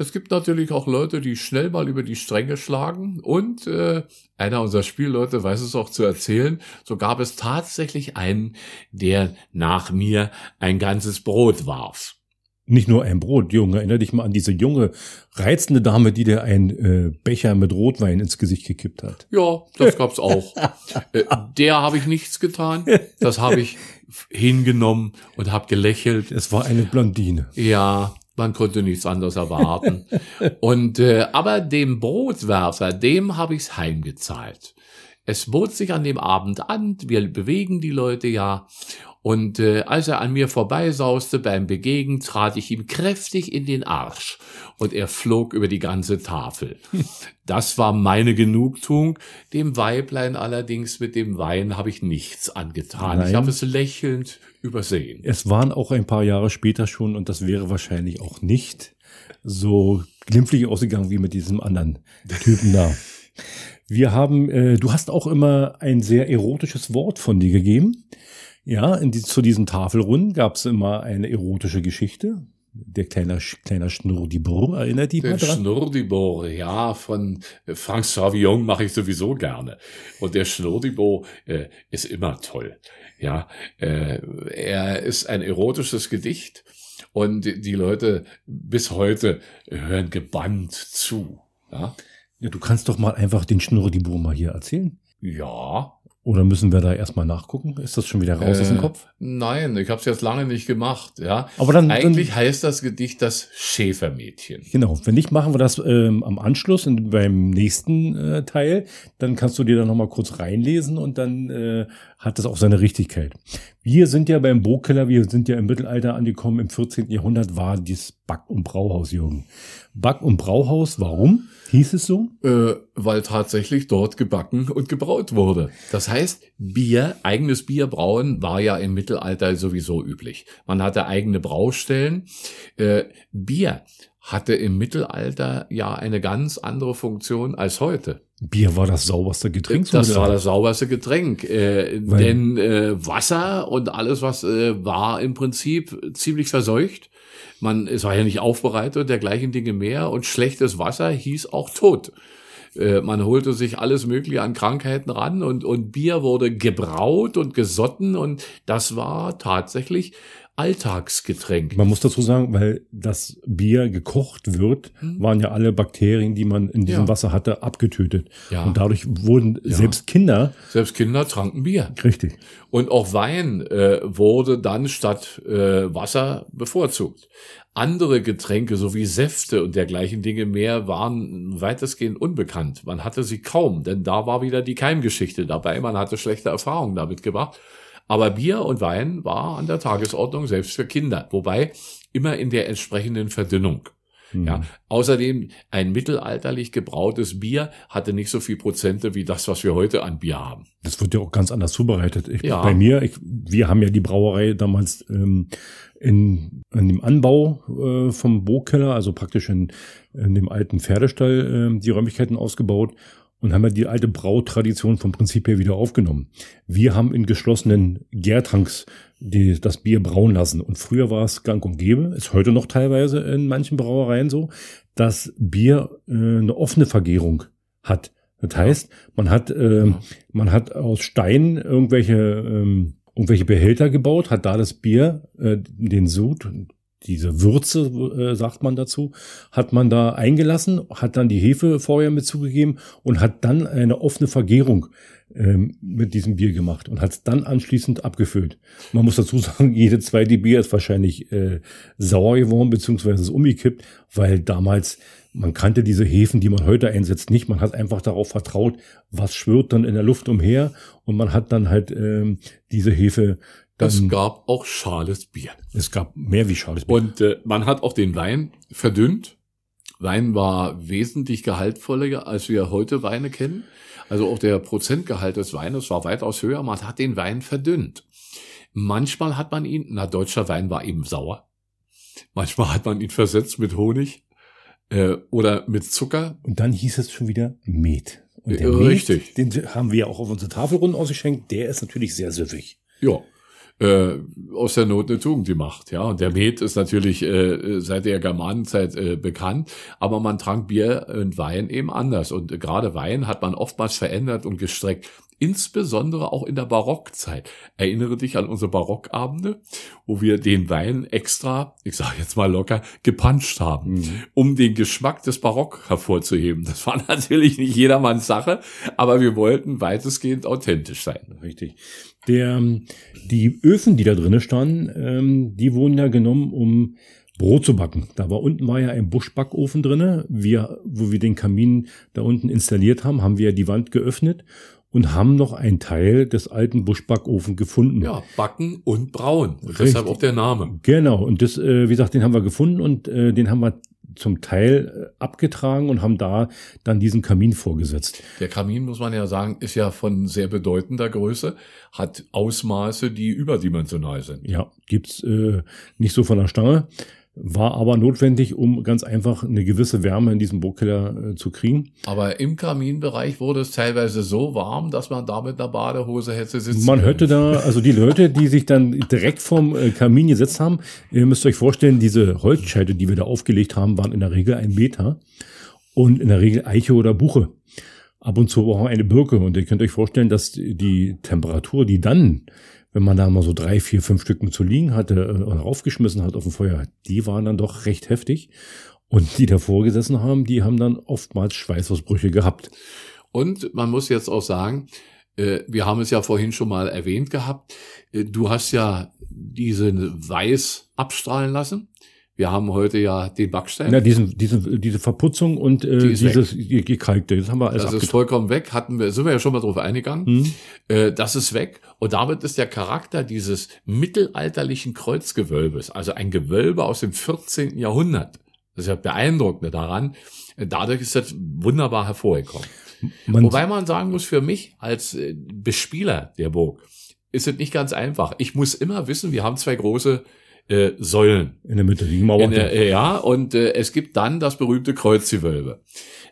es gibt natürlich auch Leute, die schnell mal über die Stränge schlagen und äh, einer unserer Spielleute weiß es auch zu erzählen. So gab es tatsächlich einen, der nach mir ein ganzes Brot warf. Nicht nur ein Brot, Junge. Erinnere dich mal an diese junge, reizende Dame, die dir einen äh, Becher mit Rotwein ins Gesicht gekippt hat. Ja, das gab's auch. äh, der habe ich nichts getan. Das habe ich hingenommen und habe gelächelt. Es war eine Blondine. Ja, man konnte nichts anderes erwarten. Und äh, aber dem Brotwerfer, dem habe ich's heimgezahlt. Es bot sich an dem Abend an, wir bewegen die Leute ja. Und äh, als er an mir vorbeisauste beim Begegnen, trat ich ihm kräftig in den Arsch und er flog über die ganze Tafel. Das war meine Genugtuung. Dem Weiblein allerdings mit dem Wein habe ich nichts angetan. Nein. Ich habe es lächelnd übersehen. Es waren auch ein paar Jahre später schon und das wäre wahrscheinlich auch nicht so glimpflich ausgegangen wie mit diesem anderen Typen da. Wir haben, äh, du hast auch immer ein sehr erotisches Wort von dir gegeben. Ja, die, zu diesen Tafelrunden gab es immer eine erotische Geschichte. Der kleine, kleiner Schnurrdibor, erinnert mal dran? Schnurrdibor, ja, von Frank Savion mache ich sowieso gerne. Und der Schnurrdibor äh, ist immer toll. Ja, äh, er ist ein erotisches Gedicht Und die Leute bis heute hören gebannt zu. Ja, ja du kannst doch mal einfach den Schnurre die mal hier erzählen. ja Oder müssen wir da erstmal nachgucken? Ist das schon wieder raus aus dem Äh, Kopf? Nein, ich habe es jetzt lange nicht gemacht. Ja, Aber dann, eigentlich dann heißt das Gedicht das Schäfermädchen. genau, wenn nicht, machen wir das ähm, am Anschluss in, beim nächsten äh, Teil. Dann kannst du dir da nochmal kurz reinlesen und dann äh, hat das auch seine Richtigkeit. Wir sind ja beim Burgkeller, wir sind ja im Mittelalter angekommen. Im 14. Jahrhundert war dieses Back- und Brauhaus, Jürgen. Back- und Brauhaus, warum hieß es so? Äh, weil tatsächlich dort gebacken und gebraut wurde. Das heißt, Bier, eigenes Bier brauen, war ja im Mittelalter sowieso üblich. Man hatte eigene Braustellen. Äh, Bier hatte im Mittelalter ja eine ganz andere Funktion als heute. Bier war das sauberste Getränk. Das war das sauberste Getränk. Äh, denn äh, Wasser und alles, was äh, war im Prinzip ziemlich verseucht. Man, es war ja nicht aufbereitet und dergleichen Dinge mehr. Und schlechtes Wasser hieß auch tot. Äh, man holte sich alles Mögliche an Krankheiten ran und, und Bier wurde gebraut und gesotten und das war tatsächlich Alltagsgetränk. Man muss dazu sagen, weil das Bier gekocht wird, waren ja alle Bakterien, die man in diesem Ja. Wasser hatte, abgetötet. Ja. Und dadurch wurden selbst Kinder, Selbst Kinder tranken Bier. richtig, Und auch Wein äh, wurde dann statt äh, Wasser bevorzugt. Andere Getränke sowie Säfte und dergleichen Dinge mehr waren weitestgehend unbekannt. Man hatte sie kaum, denn da war wieder die Keimgeschichte dabei. Man hatte schlechte Erfahrungen damit gemacht. Aber Bier und Wein war an der Tagesordnung selbst für Kinder, wobei immer in der entsprechenden Verdünnung. Mhm. Ja, außerdem ein mittelalterlich gebrautes Bier hatte nicht so viel Prozente wie das, was wir heute an Bier haben. das wird ja auch ganz anders zubereitet. Ich, Ja. Bei mir, ich, wir haben ja die Brauerei damals ähm, in, in dem Anbau äh, vom Burgkeller, also praktisch in, in dem alten Pferdestall, äh, die Räumlichkeiten ausgebaut und haben ja die alte Brautradition vom Prinzip her wieder aufgenommen. Wir haben in geschlossenen Gärtanks die, das Bier brauen lassen. Und früher war es gang und gäbe, ist heute noch teilweise in manchen Brauereien so, dass Bier äh, eine offene Vergärung hat. Das heißt, man hat, ähm, man hat aus Stein irgendwelche, ähm, irgendwelche Behälter gebaut, hat da das Bier, äh, den Sud, diese Würze, äh, sagt man dazu, hat man da eingelassen, hat dann die Hefe vorher mit zugegeben und hat dann eine offene Vergärung ähm, mit diesem Bier gemacht und hat es dann anschließend abgefüllt. Man muss dazu sagen, jede zweite Bier ist wahrscheinlich äh, sauer geworden, beziehungsweise ist umgekippt, weil damals, man kannte diese Hefen, die man heute einsetzt, nicht. Man hat einfach darauf vertraut, was schwirrt dann in der Luft umher und man hat dann halt ähm, diese Hefe dann, Es gab auch schales Bier. es gab mehr wie schales Bier. Und äh, man hat auch den Wein verdünnt. Wein war wesentlich gehaltvoller, als wir heute Weine kennen. Also auch der Prozentgehalt des Weines war weitaus höher. Man hat den Wein verdünnt. Manchmal hat man ihn, na, deutscher Wein war eben sauer. Manchmal hat man ihn versetzt mit Honig äh, oder mit Zucker. Und dann hieß es schon wieder Met. Und Äh, richtig. Met, den haben wir ja auch auf unsere Tafelrunden ausgeschenkt, der ist natürlich sehr süffig. Ja. Äh, aus der Not eine Tugend gemacht, ja. Und der Met ist natürlich äh, seit der Germanenzeit äh, bekannt, aber man trank Bier und Wein eben anders. Und äh, gerade Wein hat man oftmals verändert und gestreckt. Insbesondere auch in der Barockzeit. Erinnere dich an unsere Barockabende, wo wir den Wein extra, ich sage jetzt mal locker, gepanscht haben, um den Geschmack des Barock hervorzuheben. Das war natürlich nicht jedermanns Sache, aber wir wollten weitestgehend authentisch sein. Richtig. Der, ähm, die Öfen, die da drinnen standen, ähm, die wurden ja genommen, um Brot zu backen. Da war unten war ja ein Buschbackofen drinne. Wir, wo wir den Kamin da unten installiert haben, haben wir die Wand geöffnet und haben noch einen Teil des alten Buschbackofen gefunden. Ja, backen und brauen. Richtig. deshalb auch der Name. Genau, und das, äh, wie gesagt, den haben wir gefunden und äh, den haben wir zum Teil äh, abgetragen und haben da dann diesen Kamin vorgesetzt. Der Kamin, muss man ja sagen, ist ja von sehr bedeutender Größe, hat Ausmaße, die überdimensional sind. Ja, gibt's äh, nicht so von der Stange, war aber notwendig, um ganz einfach eine gewisse Wärme in diesem Burgkeller äh, zu kriegen. Aber im Kaminbereich wurde es teilweise so warm, dass man da mit einer Badehose hätte sitzen Man können. hörte da, also die Leute, die sich dann direkt vom äh, Kamin gesetzt haben, ihr müsst euch vorstellen, diese Holzscheite, die wir da aufgelegt haben, waren in der Regel ein Meter und in der Regel Eiche oder Buche. Ab und zu auch eine Birke. Und ihr könnt euch vorstellen, dass die Temperatur, die dann wenn man da mal so drei, vier, fünf Stücken zu liegen hatte äh, und raufgeschmissen hat auf dem Feuer, die waren dann doch recht heftig. Und die davor gesessen haben, die haben dann oftmals Schweißausbrüche gehabt. Und man muss jetzt auch sagen, äh, wir haben es ja vorhin schon mal erwähnt gehabt, äh, du hast ja diesen Weiß abstrahlen lassen. Wir haben heute ja den Backstein. Ja, diesen, diese, diese Verputzung und äh, Die dieses die gekalkte, das haben wir alles Das ist vollkommen weg, hatten wir, sind wir ja schon mal drauf eingegangen. Hm. Äh, das ist weg. Und damit ist der Charakter dieses mittelalterlichen Kreuzgewölbes, also ein Gewölbe aus dem 14. Jahrhundert. Das ist ja beeindruckend daran. Äh, Dadurch ist das wunderbar hervorgekommen. Man, Wobei man sagen muss, für mich als äh, Bespieler der Burg ist es nicht ganz einfach. Ich muss immer wissen, wir haben zwei große äh, Säulen. in der Mitte, die Mauer. In der, äh, ja, und äh, es gibt dann das berühmte Kreuzgewölbe.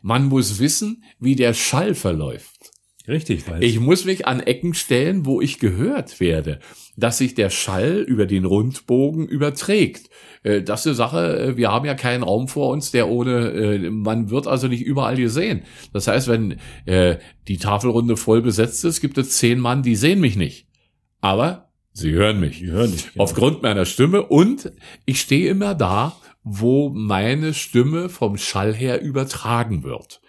Man muss wissen, wie der Schall verläuft. Richtig, weil Ich muss mich an Ecken stellen, wo ich gehört werde, dass sich der Schall über den Rundbogen überträgt. Äh, Das ist eine Sache, äh, wir haben ja keinen Raum vor uns, der ohne, äh, man wird also nicht überall gesehen. Das heißt, wenn die Tafelrunde voll besetzt ist, gibt es zehn Mann, die sehen mich nicht. Aber sie hören mich. die hören nicht. genau. Aufgrund meiner Stimme und ich stehe immer da, wo meine Stimme vom Schall her übertragen wird.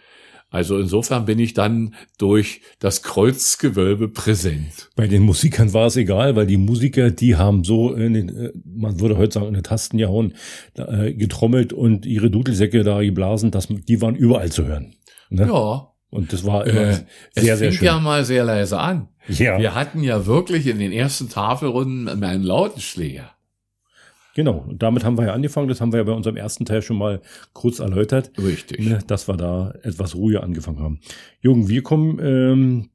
Also insofern bin ich dann durch das Kreuzgewölbe präsent. Bei den Musikern war es egal, weil die Musiker, die haben so, in den, äh, man würde heute sagen, in den Tasten gehauen, äh, getrommelt und ihre Dudelsäcke da geblasen, dass, die waren überall zu hören. Ne? Ja, Und das war immer äh, es sehr, sehr fing schön. ja mal sehr leise an. ja, Wir hatten ja wirklich in den ersten Tafelrunden einen Lautenschläger. genau. Und damit haben wir ja angefangen. Das haben wir ja bei unserem ersten Teil schon mal kurz erläutert. Richtig. ne, dass wir da etwas ruhiger angefangen haben. Jürgen, wir kommen ähm,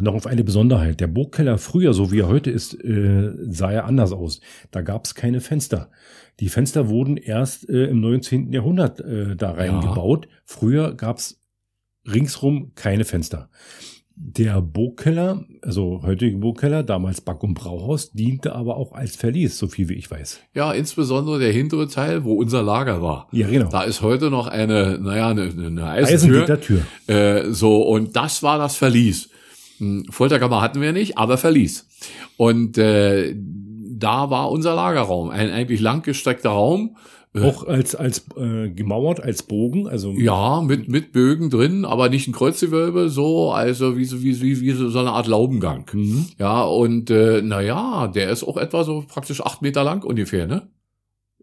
noch auf eine Besonderheit. Der Burgkeller früher, so wie er heute ist, äh, sah er anders aus. Da gab es keine Fenster. Die Fenster wurden erst äh, im 19. Jahrhundert äh, da reingebaut. Früher gab es ringsrum keine Fenster. Der Burgkeller, also heutige Burgkeller, damals Back- und Brauhaus, diente aber auch als Verlies, so viel wie ich weiß. Ja, insbesondere der hintere Teil, wo unser Lager war. Ja, genau. Da ist heute noch eine, naja, eine, eine Eisentür. Eisengittertür. Äh, so, und das war das Verlies. Hm, Folterkammer hatten wir nicht, aber Verlies. Und äh, da war unser Lagerraum, ein eigentlich langgestreckter Raum. Äh, Auch als, als äh, gemauert, als Bogen, also Ja, mit, mit Bögen drin, aber nicht ein Kreuzgewölbe, so, also wie so, wie, wie, wie so so eine Art Laubengang. Mhm. Ja, und äh, naja, der ist auch etwa so praktisch acht Meter lang ungefähr, ne?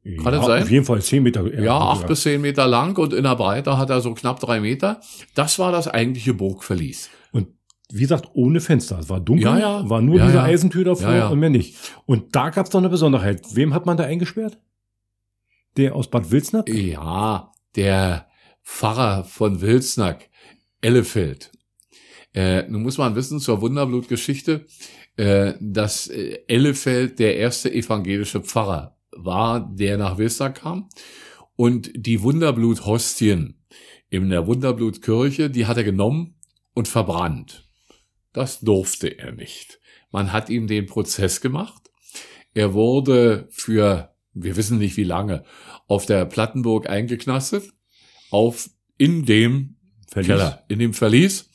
Kann ja, das sein? Auf jeden Fall zehn Meter. Ja, acht bis zehn Meter lang und in der Breite hat er so knapp drei Meter. Das war das eigentliche Burgverlies. Und wie gesagt, ohne Fenster. Es war dunkel, Ja, ja. war nur Ja, diese. Eisentür davor und mehr nicht. Und da gab es doch eine Besonderheit. Wem hat man da eingesperrt? Der aus Bad Wilsnack? Ja, der Pfarrer von Wilsnack, Ellefeld. Äh, nun muss man wissen zur Wunderblutgeschichte, äh, dass äh, Ellefeld der erste evangelische Pfarrer war, der nach Wilsnack kam. Und die Wunderblut-Hostien in der Wunderblutkirche, die hat er genommen und verbrannt. Das durfte er nicht. Man hat ihm den Prozess gemacht. Er wurde für, wir wissen nicht wie lange, auf der Plattenburg eingeknastet, auf in dem Verlies. Keller, in dem Verlies.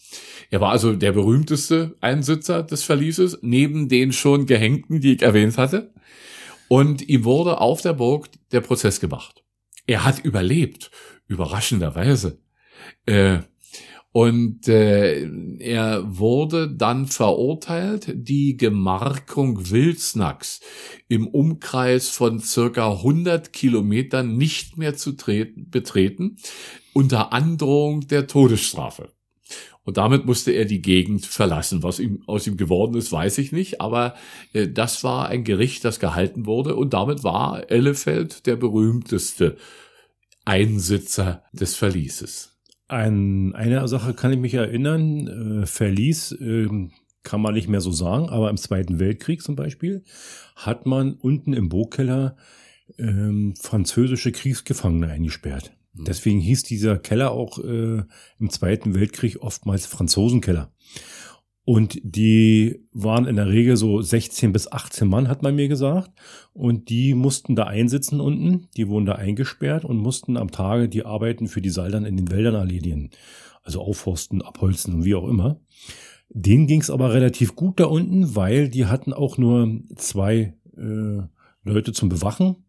Er war also der berühmteste Einsitzer des Verlieses, neben den schon Gehängten, die ich erwähnt hatte. Und ihm wurde auf der Burg der Prozess gemacht. Er hat überlebt, überraschenderweise. Äh, und äh, er wurde dann verurteilt, die Gemarkung Wilsnacks im Umkreis von circa 100 Kilometern nicht mehr zu treten, betreten, unter Androhung der Todesstrafe. Und damit musste er die Gegend verlassen. Was ihm aus ihm geworden ist, weiß ich nicht. Aber äh, das war ein Gericht, das gehalten wurde. Und damit war Ellefeld der berühmteste Einsitzer des Verlieses. An eine Sache kann ich mich erinnern. Äh, Verlies ähm, kann man nicht mehr so sagen, aber im Zweiten Weltkrieg zum Beispiel hat man unten im Burgkeller ähm, französische Kriegsgefangene eingesperrt. Hm. Deswegen hieß dieser Keller auch äh, im Zweiten Weltkrieg oftmals Franzosenkeller. Und die waren in der Regel so 16 bis 18 Mann, hat man mir gesagt. Und die mussten da einsitzen unten. Die wurden da eingesperrt und mussten am Tage die Arbeiten für die Saldern in den Wäldern erledigen. Also aufforsten, abholzen und wie auch immer. Denen ging es aber relativ gut da unten, weil die hatten auch nur zwei äh, Leute zum Bewachen.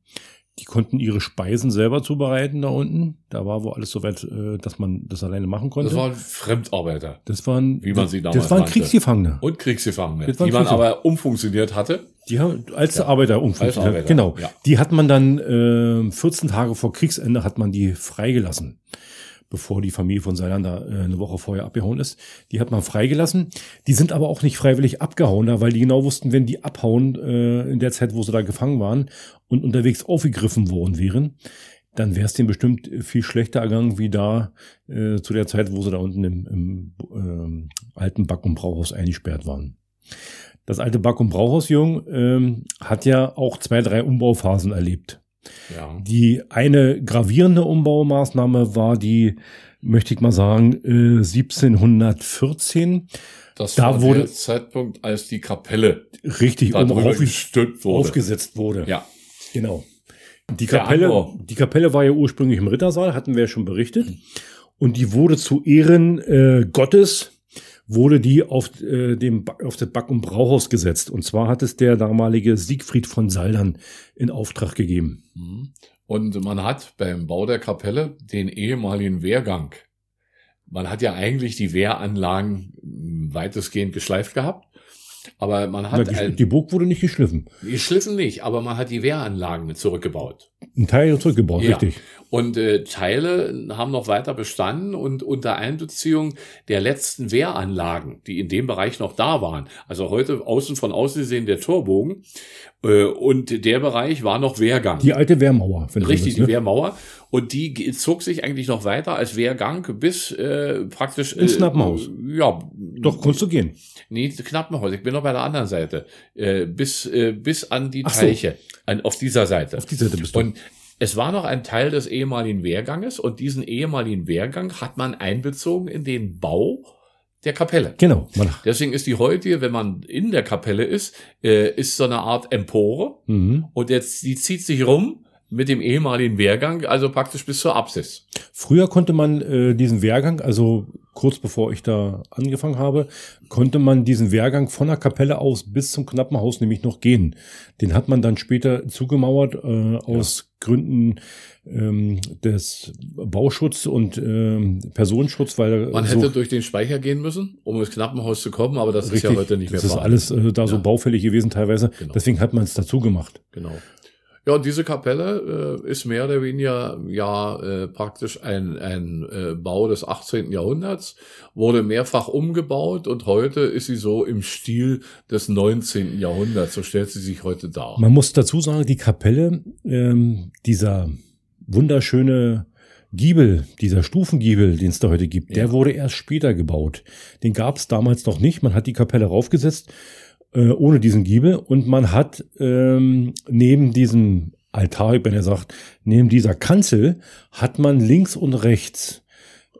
Die konnten ihre Speisen selber zubereiten da unten. Da war wo alles so weit, äh, dass man das alleine machen konnte. Das waren Fremdarbeiter. Das waren, wie man sie damals Das waren nannte. Kriegsgefangene. Und Kriegsgefangene, die man aber umfunktioniert hatte. Die haben als Arbeiter umfunktioniert. Als Arbeiter, Genau. ja. Die hat man dann äh, 14 Tage vor Kriegsende hat man die freigelassen, bevor die Familie von Seilander äh, eine Woche vorher abgehauen ist. Die hat man freigelassen. Die sind aber auch nicht freiwillig abgehauen, da, weil die genau wussten, wenn die abhauen äh, in der Zeit, wo sie da gefangen waren und unterwegs aufgegriffen worden wären, dann wäre es denen bestimmt viel schlechter ergangen wie da äh, zu der Zeit, wo sie da unten im, im ähm, alten Back- und Brauhaus eingesperrt waren. Das alte Back- und Brauhaus, Jung, ähm, hat ja auch zwei, drei Umbauphasen erlebt. Ja. Die eine gravierende Umbaumaßnahme war die, möchte ich mal sagen, äh, 1714. Das Da war wurde- der Zeitpunkt, als die Kapelle Richtig um wurde. aufgesetzt wurde. Ja. Genau. Die Kapelle, die Kapelle war ja ursprünglich im Rittersaal, hatten wir ja schon berichtet. Und die wurde zu Ehren äh, Gottes, wurde die auf, äh, dem, auf das Back- und Brauhaus gesetzt. Und zwar hat es der damalige Siegfried von Saldern in Auftrag gegeben. Mhm. Und man hat beim Bau der Kapelle den ehemaligen Wehrgang. Man hat ja eigentlich die Wehranlagen mh, weitestgehend geschleift gehabt. Aber man Na, hat die, ein, die Burg wurde nicht geschliffen. geschliffen nicht, aber man hat die Wehranlagen zurückgebaut. Ein Teil zurückgebaut, Ja. richtig. Und äh, Teile haben noch weiter bestanden und unter Einbeziehung der letzten Wehranlagen, die in dem Bereich noch da waren, also heute außen von außen gesehen der Torbogen äh, und der Bereich war noch Wehrgang. Die alte Wehrmauer, Richtig, die ne? Wehrmauer. Und die zog sich eigentlich noch weiter als Wehrgang bis äh, praktisch. Ins Knappenhaus. Äh, ja. Doch, konntest du gehen. Nee, Knappenhaus. Ich bin noch bei der anderen Seite. Äh, bis, äh, bis an die Ach so. Teiche. An, auf dieser Seite. Auf die Seite bist du. Und es war noch ein Teil des ehemaligen Wehrganges und diesen ehemaligen Wehrgang hat man einbezogen in den Bau der Kapelle. genau. Deswegen ist die heutige, wenn man in der Kapelle ist, äh, ist so eine Art Empore mhm. und jetzt die zieht sich rum mit dem ehemaligen Wehrgang, also praktisch bis zur Apsis. Früher konnte man äh, diesen Wehrgang, also kurz bevor ich da angefangen habe, konnte man diesen Wehrgang von der Kapelle aus bis zum Knappenhaus nämlich noch gehen. Den hat man dann später zugemauert äh, aus Gründen ähm, des Bauschutz und ähm, Personenschutz, weil Man so hätte durch den Speicher gehen müssen, um ins Knappenhaus zu kommen, aber das ist ja heute nicht mehr das ist alles äh, da so Ja. baufällig gewesen teilweise. Genau. Deswegen hat man es dazu gemacht. Genau. Ja, und diese Kapelle äh, ist mehr oder weniger ja äh, praktisch ein, ein äh, Bau des 18. Jahrhunderts, wurde mehrfach umgebaut und heute ist sie so im Stil des 19. Jahrhunderts, so stellt sie sich heute dar. Man muss dazu sagen, die Kapelle, ähm, dieser wunderschöne Giebel, dieser Stufengiebel, den es da heute gibt, Ja. der wurde erst später gebaut. Den gab es damals noch nicht. Man hat die Kapelle raufgesetzt äh, ohne diesen Giebel. Und man hat ähm, neben diesem Altar, wenn er sagt, neben dieser Kanzel hat man links und rechts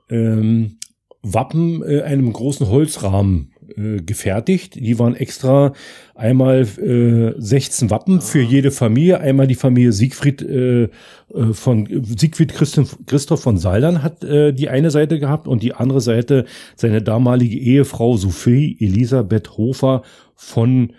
ähm, Wappen äh, einem großen Holzrahmen äh, gefertigt. Die waren extra einmal äh, 16 Wappen für jede Familie. Einmal die Familie Siegfried äh, äh, von Siegfried Christoph, Christoph von Saldern hat äh, die eine Seite gehabt und die andere Seite seine damalige Ehefrau Sophie Elisabeth Hofer von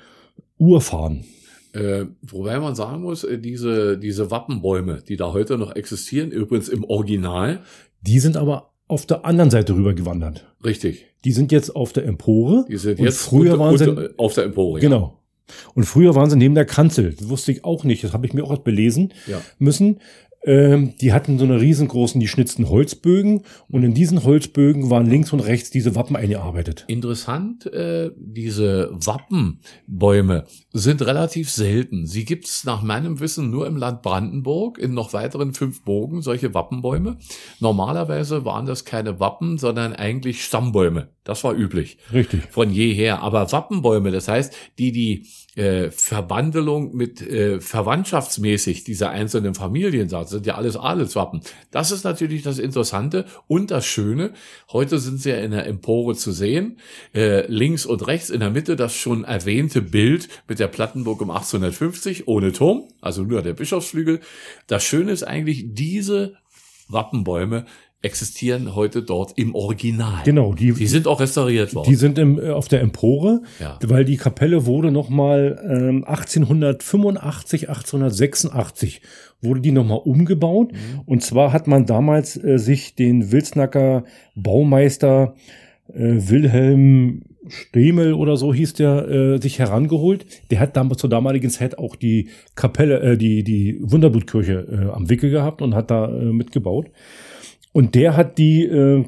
Urfahren. Äh, wobei man sagen muss, äh, diese, diese Wappenbäume, die da heute noch existieren, übrigens im Original, Die sind aber auf der anderen Seite rüber gewandert. richtig, Die sind jetzt auf der Empore. die sind und jetzt früher unter- waren sie unter- auf der Empore. Genau. Und früher waren sie neben der Kanzel. Das wusste ich auch nicht. Das habe ich mir auch erst belesen Ja. müssen. Ähm, die hatten so eine riesengroßen, die schnitzten Holzbögen. Und in diesen Holzbögen waren links und rechts diese Wappen eingearbeitet. Interessant, äh, diese Wappenbäume sind relativ selten. Sie gibt's nach meinem Wissen nur im Land Brandenburg, in noch weiteren fünf Burgen solche Wappenbäume. Normalerweise waren das keine Wappen, sondern eigentlich Stammbäume. Das war üblich. Richtig. Von jeher. Aber Wappenbäume, das heißt, die die äh, mit äh, verwandtschaftsmäßig dieser einzelnen Familien sagt, sind ja alles Adelswappen. Das ist natürlich das Interessante und das Schöne. Heute sind sie ja in der Empore zu sehen. Äh, links und rechts in der Mitte das schon erwähnte Bild mit der Plattenburg um 1850 ohne Turm, also nur der Bischofsflügel. Das Schöne ist eigentlich, diese Wappenbäume existieren heute dort im Original. Genau, die, Die sind auch restauriert worden. die sind im, äh, auf der Empore, Ja. weil die Kapelle wurde nochmal ähm, 1885, 1886 wurde die nochmal umgebaut. Mhm. Und zwar hat man damals äh, sich den Wilsnacker Baumeister äh, Wilhelm Stemel oder so hieß der, äh, sich herangeholt. Der hat damals zur damaligen Zeit auch die Kapelle, äh, die, die Wunderblutkirche äh, am Wickel gehabt und hat da äh, mitgebaut. Und der hat die äh,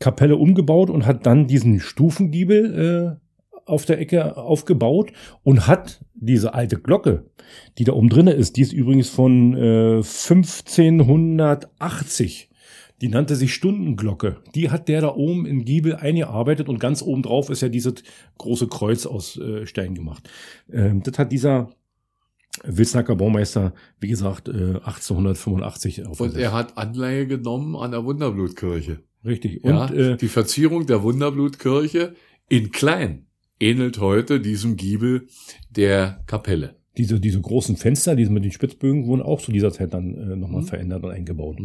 Kapelle umgebaut und hat dann diesen Stufengiebel äh, auf der Ecke aufgebaut und hat diese alte Glocke, die da oben drinne ist, die ist übrigens von äh, 1580. Die nannte sich Stundenglocke. Die hat der da oben in Giebel eingearbeitet und ganz oben drauf ist ja dieses große Kreuz aus äh, Stein gemacht. Ähm, das hat dieser Wilsnacker Baumeister, wie gesagt, äh, 1885 Und er hat Anleihe genommen an der Wunderblutkirche. Richtig. Ja, Und äh, die Verzierung der Wunderblutkirche in klein ähnelt heute diesem Giebel der Kapelle. diese, diese großen Fenster, diese mit den Spitzbögen, wurden auch zu dieser Zeit dann äh, nochmal Mhm. verändert und eingebaut.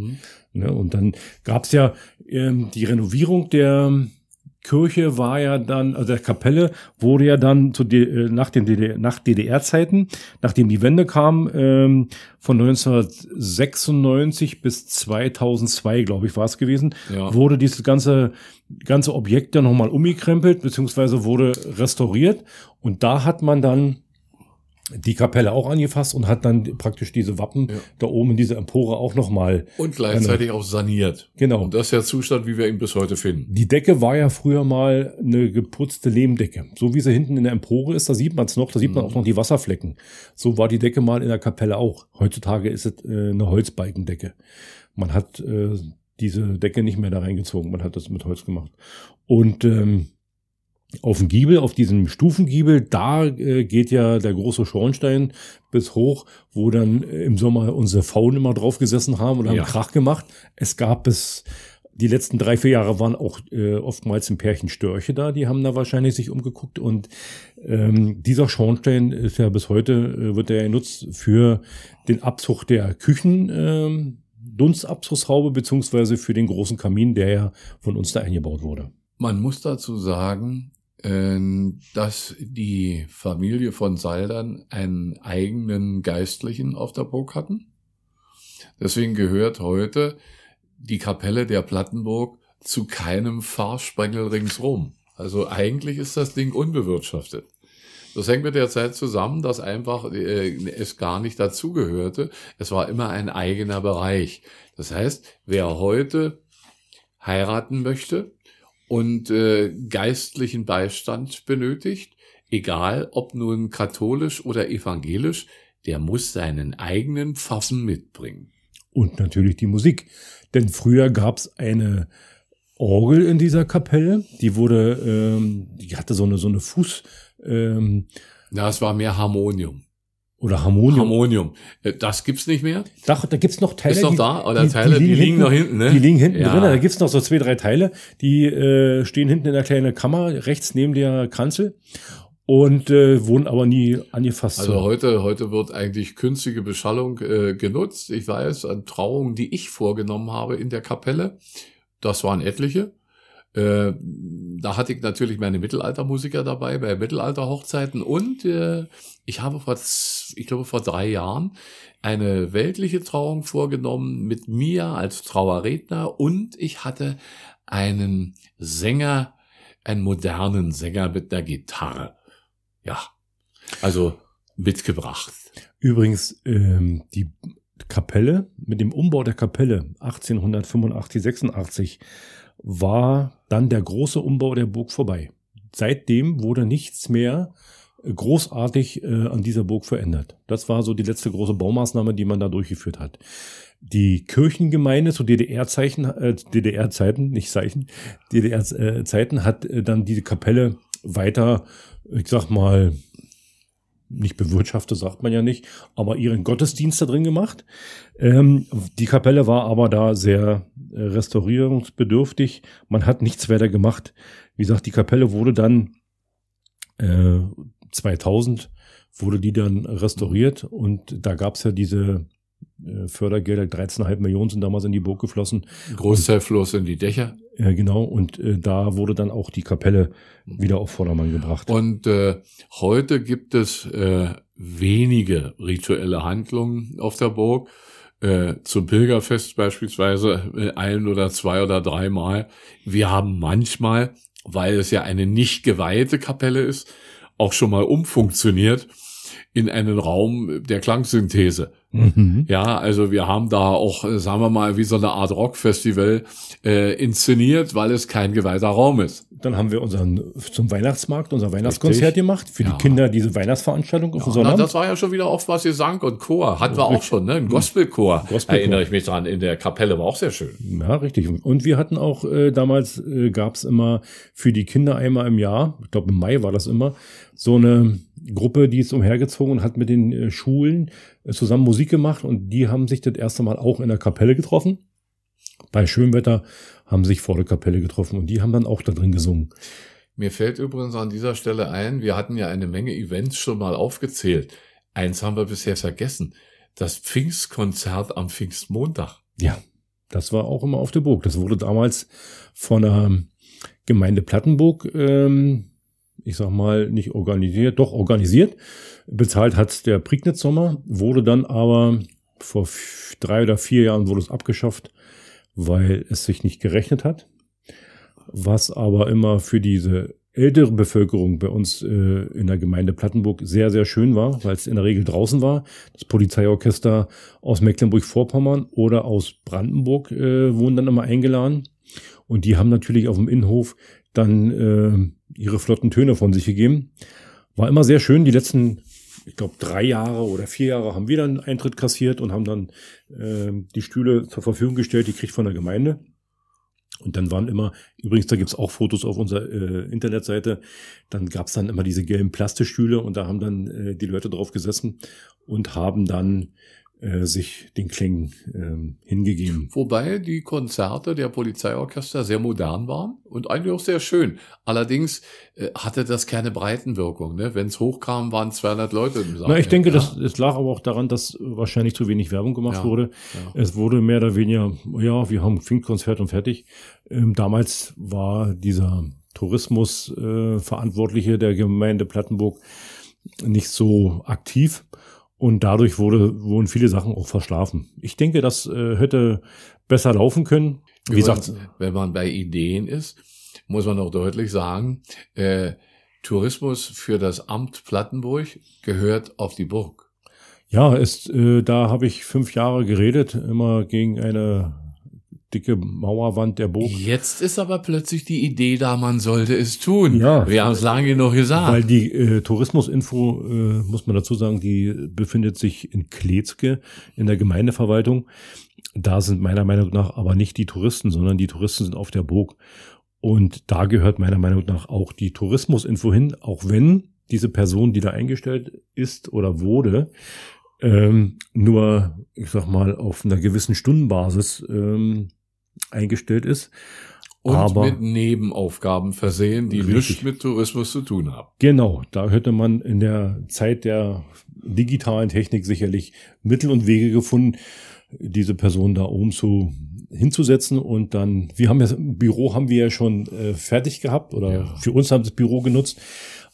Ne? Und dann gab's ja ähm, die Renovierung der Kirche war ja dann, also der Kapelle wurde ja dann zu D äh, nach den DDR, nach DDR-Zeiten, nachdem die Wende kam, ähm, von 1996 bis 2002, glaube ich, war es gewesen, Ja. wurde dieses ganze ganze Objekt ja nochmal umgekrempelt, beziehungsweise wurde restauriert. Und da hat man dann die Kapelle auch angefasst und hat dann praktisch diese Wappen Ja. da oben in dieser Empore auch nochmal Und gleichzeitig auch saniert. Genau. Und das ist der Zustand, wie wir ihn bis heute finden. Die Decke war ja früher mal eine geputzte Lehmdecke. So wie sie hinten in der Empore ist, da sieht man es noch, da sieht man Mhm. auch noch die Wasserflecken. So war die Decke mal in der Kapelle auch. Heutzutage ist es äh, eine Holzbalkendecke. Man hat äh, diese Decke nicht mehr da reingezogen, man hat das mit Holz gemacht. Und ähm, auf dem Giebel, auf diesem Stufengiebel, da äh, geht ja der große Schornstein bis hoch, wo dann äh, im Sommer unsere Faunen immer drauf gesessen haben und haben Ja. Krach gemacht. Es gab bis die letzten drei, vier Jahre waren auch äh, oftmals ein Pärchen Störche da, die haben da wahrscheinlich sich umgeguckt und ähm, dieser Schornstein ist ja bis heute, äh, wird er ja genutzt für den Abzug der Küchen, ähm, Dunstabzugshaube beziehungsweise für den großen Kamin, der ja von uns da eingebaut wurde. Man muss dazu sagen, dass die Familie von Saldern einen eigenen Geistlichen auf der Burg hatten. Deswegen gehört heute die Kapelle der Plattenburg zu keinem Fahrsprengel ringsrum. Also eigentlich ist das Ding unbewirtschaftet. Das hängt mit der Zeit zusammen, dass einfach äh, es gar nicht dazugehörte. Es war immer ein eigener Bereich. Das heißt, wer heute heiraten möchte und äh, geistlichen Beistand benötigt, egal ob nun katholisch oder evangelisch, der muss seinen eigenen Pfaffen mitbringen. Und natürlich die Musik. Denn früher gab's eine Orgel in dieser Kapelle, die wurde, ähm, die hatte so eine, so eine Fuß, ähm, Na, es war mehr Harmonium. Oder Harmonium. Harmonium. Äh, Das gibt's nicht mehr. Da, da gibt's noch Teile. Ist noch die, da? Oder Teile, die liegen noch hinten, ne? Die liegen hinten Ja. drin. Da gibt's noch so zwei, drei Teile, die äh, stehen hinten in der kleinen Kammer, rechts neben der Kanzel und äh, wurden aber nie angefasst. Also heute, heute wird eigentlich künstliche Beschallung äh, genutzt. Ich weiß, an Trauungen, die ich vorgenommen habe in der Kapelle, das waren etliche. Äh, da hatte ich natürlich meine Mittelaltermusiker dabei bei Mittelalterhochzeiten und äh, ich habe vor, ich glaube vor drei Jahren eine weltliche Trauung vorgenommen mit mir als Trauerredner und ich hatte einen Sänger, einen modernen Sänger mit einer Gitarre. Ja, also mitgebracht. Übrigens, ähm, die Kapelle, mit dem Umbau der Kapelle 1885, 86 war dann der große Umbau der Burg vorbei. Seitdem wurde nichts mehr äh, großartig äh, an dieser Burg verändert. Das war so die letzte große Baumaßnahme, die man da durchgeführt hat. Die Kirchengemeinde zu DDR-Zeichen, äh, DDR-Zeiten, nicht Zeichen, DDR-Zeiten hat äh, dann diese Kapelle weiter, ich sag mal, nicht bewirtschaftet, sagt man ja nicht, aber ihren Gottesdienst da drin gemacht. Ähm, die Kapelle war aber da sehr äh, restaurierungsbedürftig. Man hat nichts weiter gemacht. Wie gesagt, die Kapelle wurde dann äh, 2000 wurde die dann restauriert und da gab's ja diese Fördergelder, 13,5 Millionen sind damals in die Burg geflossen. Großteil floss in die Dächer. Ja, genau. Und äh, da wurde dann auch die Kapelle wieder auf Vordermann gebracht. Und äh, heute gibt es äh, wenige rituelle Handlungen auf der Burg. Äh, zum Pilgerfest beispielsweise äh, ein oder zwei oder dreimal. Wir haben manchmal, weil es ja eine nicht geweihte Kapelle ist, auch schon mal umfunktioniert in einen Raum der Klangsynthese. Mhm. Ja, also wir haben da auch, äh, sagen wir mal, wie so eine Art Rockfestival äh, inszeniert, weil es kein geweihter Raum ist. Dann haben wir unseren zum Weihnachtsmarkt, unser Weihnachtskonzert Richtig. gemacht. Für Ja. die Kinder diese Weihnachtsveranstaltung auf Na, Sonnabend. das war ja schon wieder oft was Gesang und Chor. Hatten wir auch schon, ne? Ein Gospelchor. Gospelchor. Erinnere ich mich dran. In der Kapelle war auch sehr schön. Ja, richtig. Und wir hatten auch, äh, damals äh, gab's immer für die Kinder einmal im Jahr, ich glaube im Mai war das immer, so eine Gruppe, die ist umhergezogen und hat mit den äh, Schulen äh, zusammen Musik gemacht und die haben sich das erste Mal auch in der Kapelle getroffen. Bei Schönwetter haben sich vor der Kapelle getroffen und die haben dann auch da drin gesungen. Mir fällt übrigens an dieser Stelle ein, wir hatten ja eine Menge Events schon mal aufgezählt. Eins haben wir bisher vergessen. Das Pfingstkonzert am Pfingstmontag. Ja, das war auch immer auf der Burg. Das wurde damals von der Gemeinde Plattenburg, ähm, ich sag mal, nicht organisiert, doch organisiert. Bezahlt hat der Prignitz Sommer, wurde dann aber vor drei oder vier Jahren wurde es abgeschafft, weil es sich nicht gerechnet hat. Was aber immer für diese ältere Bevölkerung bei uns äh, in der Gemeinde Plattenburg sehr, sehr schön war, weil es in der Regel draußen war. Das Polizeiorchester aus Mecklenburg-Vorpommern oder aus Brandenburg äh, wurden dann immer eingeladen. Und die haben natürlich auf dem Innenhof dann äh, ihre flotten Töne von sich gegeben. War immer sehr schön. Die letzten, ich glaube, drei Jahre oder vier Jahre haben wir dann Eintritt kassiert und haben dann äh, die Stühle zur Verfügung gestellt, die kriegt von der Gemeinde. Und dann waren immer, übrigens, da gibt's auch Fotos auf unserer äh, Internetseite, dann gab's dann immer diese gelben Plastikstühle und da haben dann äh, die Leute drauf gesessen und haben dann äh, sich den Klängen ähm, hingegeben. Wobei die Konzerte der Polizeiorchester sehr modern waren und eigentlich auch sehr schön. Allerdings äh, hatte das keine Breitenwirkung. Ne? Wenn es hochkam, waren 200 Leute im Saal. Na, ich denke, ja. das, es lag aber auch daran, dass wahrscheinlich zu wenig Werbung gemacht Ja, wurde. ja. Es wurde mehr oder weniger, ja, wir haben Pfingstkonzert und fertig. Ähm, damals war dieser Tourismus-Verantwortliche äh, der Gemeinde Plattenburg nicht so aktiv. Und dadurch wurde, wurden viele Sachen auch verschlafen. Ich denke, das äh, hätte besser laufen können. Wie gesagt, Übrigens, wenn man bei Ideen ist, muss man auch deutlich sagen, äh, Tourismus für das Amt Plattenburg gehört auf die Burg. ja, ist, äh, da habe ich fünf Jahre geredet, immer gegen eine dicke Mauerwand der Burg. Jetzt ist aber plötzlich die Idee da, man sollte es tun. Ja. Wir haben es lange genug gesagt. Weil die äh, Tourismusinfo, äh, muss man dazu sagen, die befindet sich in Kletzke in der Gemeindeverwaltung. Da sind meiner Meinung nach aber nicht die Touristen, sondern die Touristen sind auf der Burg. Und da gehört meiner Meinung nach auch die Tourismusinfo hin, auch wenn diese Person, die da eingestellt ist oder wurde, ähm, nur, ich sag mal, auf einer gewissen Stundenbasis ähm, eingestellt ist. und aber- mit Nebenaufgaben versehen, die nichts mit Tourismus zu tun haben. Genau, da hätte man in der Zeit der digitalen Technik sicherlich Mittel und Wege gefunden, diese Person da oben zu hinzusetzen und dann, wir haben ja, Büro haben wir ja schon äh, fertig gehabt oder Ja. für uns haben das Büro genutzt.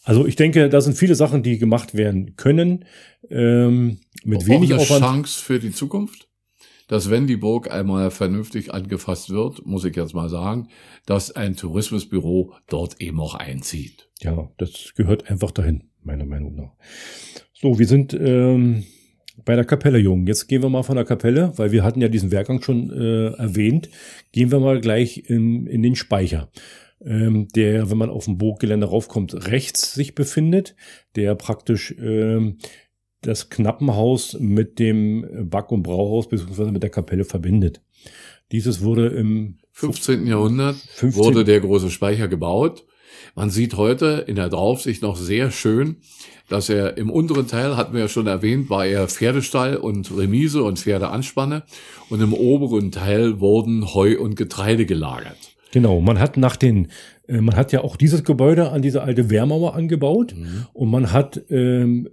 Also ich denke, da sind viele Sachen, die gemacht werden können, ähm, mit Auch wenig eine Aufwand. Chance für die Zukunft, dass wenn die Burg einmal vernünftig angefasst wird, muss ich jetzt mal sagen, dass ein Tourismusbüro dort eben auch einzieht. Ja, das gehört einfach dahin, meiner Meinung nach. So, wir sind ähm, bei der Kapelle, Jungen. Jetzt gehen wir mal von der Kapelle, weil wir hatten ja diesen Werkgang schon äh, erwähnt. Gehen wir mal gleich in, in den Speicher, ähm, der, wenn man auf dem Burggelände raufkommt, rechts sich befindet, der praktisch ähm, das Knappenhaus mit dem Back- und Brauhaus beziehungsweise mit der Kapelle verbindet. Dieses wurde im 15. Jahrhundert 15. wurde der große Speicher gebaut. Man sieht heute in der Draufsicht noch sehr schön, dass er im unteren Teil, hatten wir ja schon erwähnt, war er Pferdestall und Remise und Pferdeanspanne und im oberen Teil wurden Heu und Getreide gelagert. Genau, man hat nach den, äh, man hat ja auch dieses Gebäude an diese alte Wehrmauer angebaut und man hat ähm,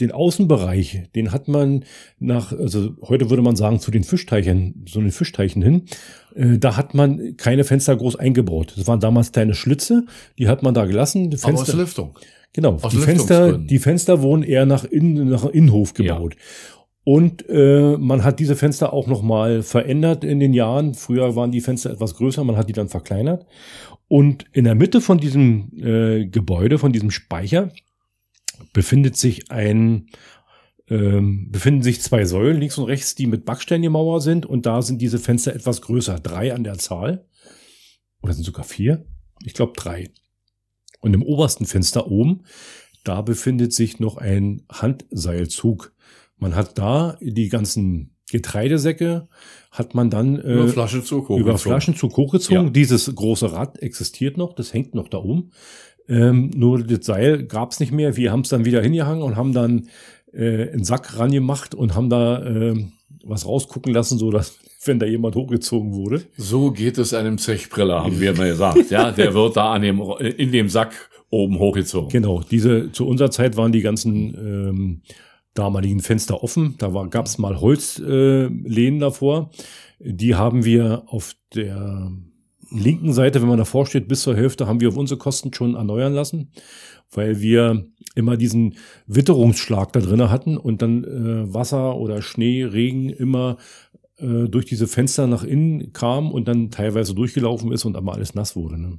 den Außenbereich, den hat man nach, also heute würde man sagen, zu den Fischteichen, so den Fischteichen hin, äh, da hat man keine Fenster groß eingebaut. Das waren damals kleine Schlitze, die hat man da gelassen. Die Fenster, aus Lüftung. Genau, aus die Fenster, die Fenster wurden eher nach, in, nach Innenhof gebaut. Ja. Und äh, man hat diese Fenster auch noch mal verändert in den Jahren. Früher waren die Fenster etwas größer, man hat die dann verkleinert. Und in der Mitte von diesem äh, Gebäude, von diesem Speicher, befindet sich ein ähm, befinden sich zwei Säulen links und rechts, die mit Backstein gemauert sind. Und da sind diese Fenster etwas größer, drei an der Zahl. Oder sind sogar vier? Ich glaube drei. Und im obersten Fenster oben, da befindet sich noch ein Handseilzug. Man hat da die ganzen Getreidesäcke, hat man dann äh, über Flaschenzug hochgezogen. Über Flaschenzug hochgezogen. Ja. Dieses große Rad existiert noch, das hängt noch da oben. Ähm, nur das Seil gab's nicht mehr. Wir haben es dann wieder hingehangen und haben dann äh, einen Sack rangemacht und haben da äh, was rausgucken lassen, so dass wenn da jemand hochgezogen wurde. So geht es einem Zechbriller, haben wir mal gesagt. Ja, der wird da an dem, in dem Sack oben hochgezogen. Genau, diese, zu unserer Zeit waren die ganzen ähm, damaligen Fenster offen. Da gab es mal Holzlehnen äh, davor. Die haben wir auf der linken Seite, wenn man davor steht, bis zur Hälfte, haben wir auf unsere Kosten schon erneuern lassen, weil wir immer diesen Witterungsschlag da drinnen hatten und dann äh, Wasser oder Schnee, Regen immer äh, durch diese Fenster nach innen kam und dann teilweise durchgelaufen ist und aber alles nass wurde. Ne?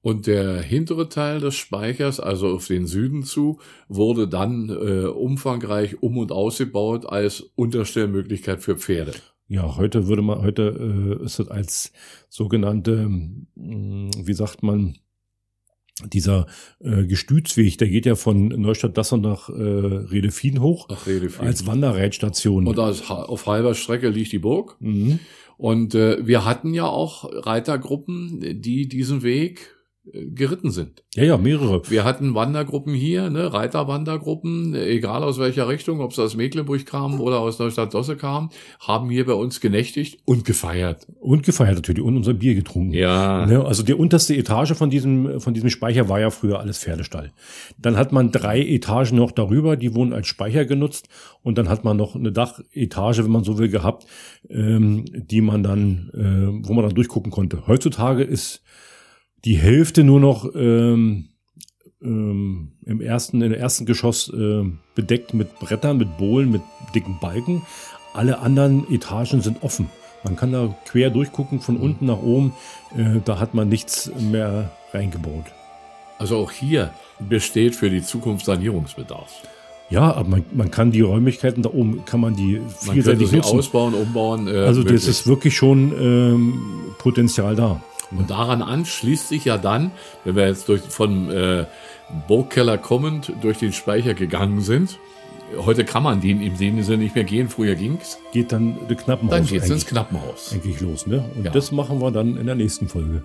Und der hintere Teil des Speichers, also auf den Süden zu, wurde dann äh, umfangreich um und ausgebaut als Unterstellmöglichkeit für Pferde. Ja, heute würde man, heute äh, ist es als sogenannte, mh, hm, wie sagt man, dieser äh, Gestützweg, der geht ja von Neustadt-Dassel nach äh, Redefien hoch Ach, Redefien. als Wanderrätstation. Und als, auf halber Strecke liegt die Burg. Mhm. Und äh, wir hatten ja auch Reitergruppen, die diesen Weg geritten sind. Ja, ja, mehrere. Wir hatten Wandergruppen hier, ne, Reiterwandergruppen, egal aus welcher Richtung, ob es aus Mecklenburg kam oder aus Neustadt-Dosse kam, haben hier bei uns genächtigt und gefeiert. Und gefeiert natürlich und unser Bier getrunken. Ja. Ne, also die unterste Etage von diesem, von diesem Speicher war ja früher alles Pferdestall. Dann hat man drei Etagen noch darüber, die wurden als Speicher genutzt und dann hat man noch eine Dachetage, wenn man so will, gehabt, ähm, die man dann, äh, wo man dann durchgucken konnte. Heutzutage ist die Hälfte nur noch ähm, ähm, im ersten, in ersten Geschoss äh, bedeckt mit Brettern, mit Bohlen, mit dicken Balken. Alle anderen Etagen sind offen. Man kann da quer durchgucken, von unten nach oben. Äh, da hat man nichts mehr reingebaut. Also auch hier besteht für die Zukunft Sanierungsbedarf. Ja, aber man, man kann die Räumlichkeiten da oben, kann man die vielseitig man nutzen. ausbauen, umbauen. Äh, also das ist wirklich schon ähm, Potenzial da. Und daran anschließt sich ja dann, wenn wir jetzt durch, von äh, Burgkeller kommend durch den Speicher gegangen sind, heute kann man den im Sinne nicht mehr gehen, früher ging's. Geht dann der Knappenhaus. Dann geht's ins Knappenhaus. Eigentlich los, ne? Und ja. das machen wir dann in der nächsten Folge.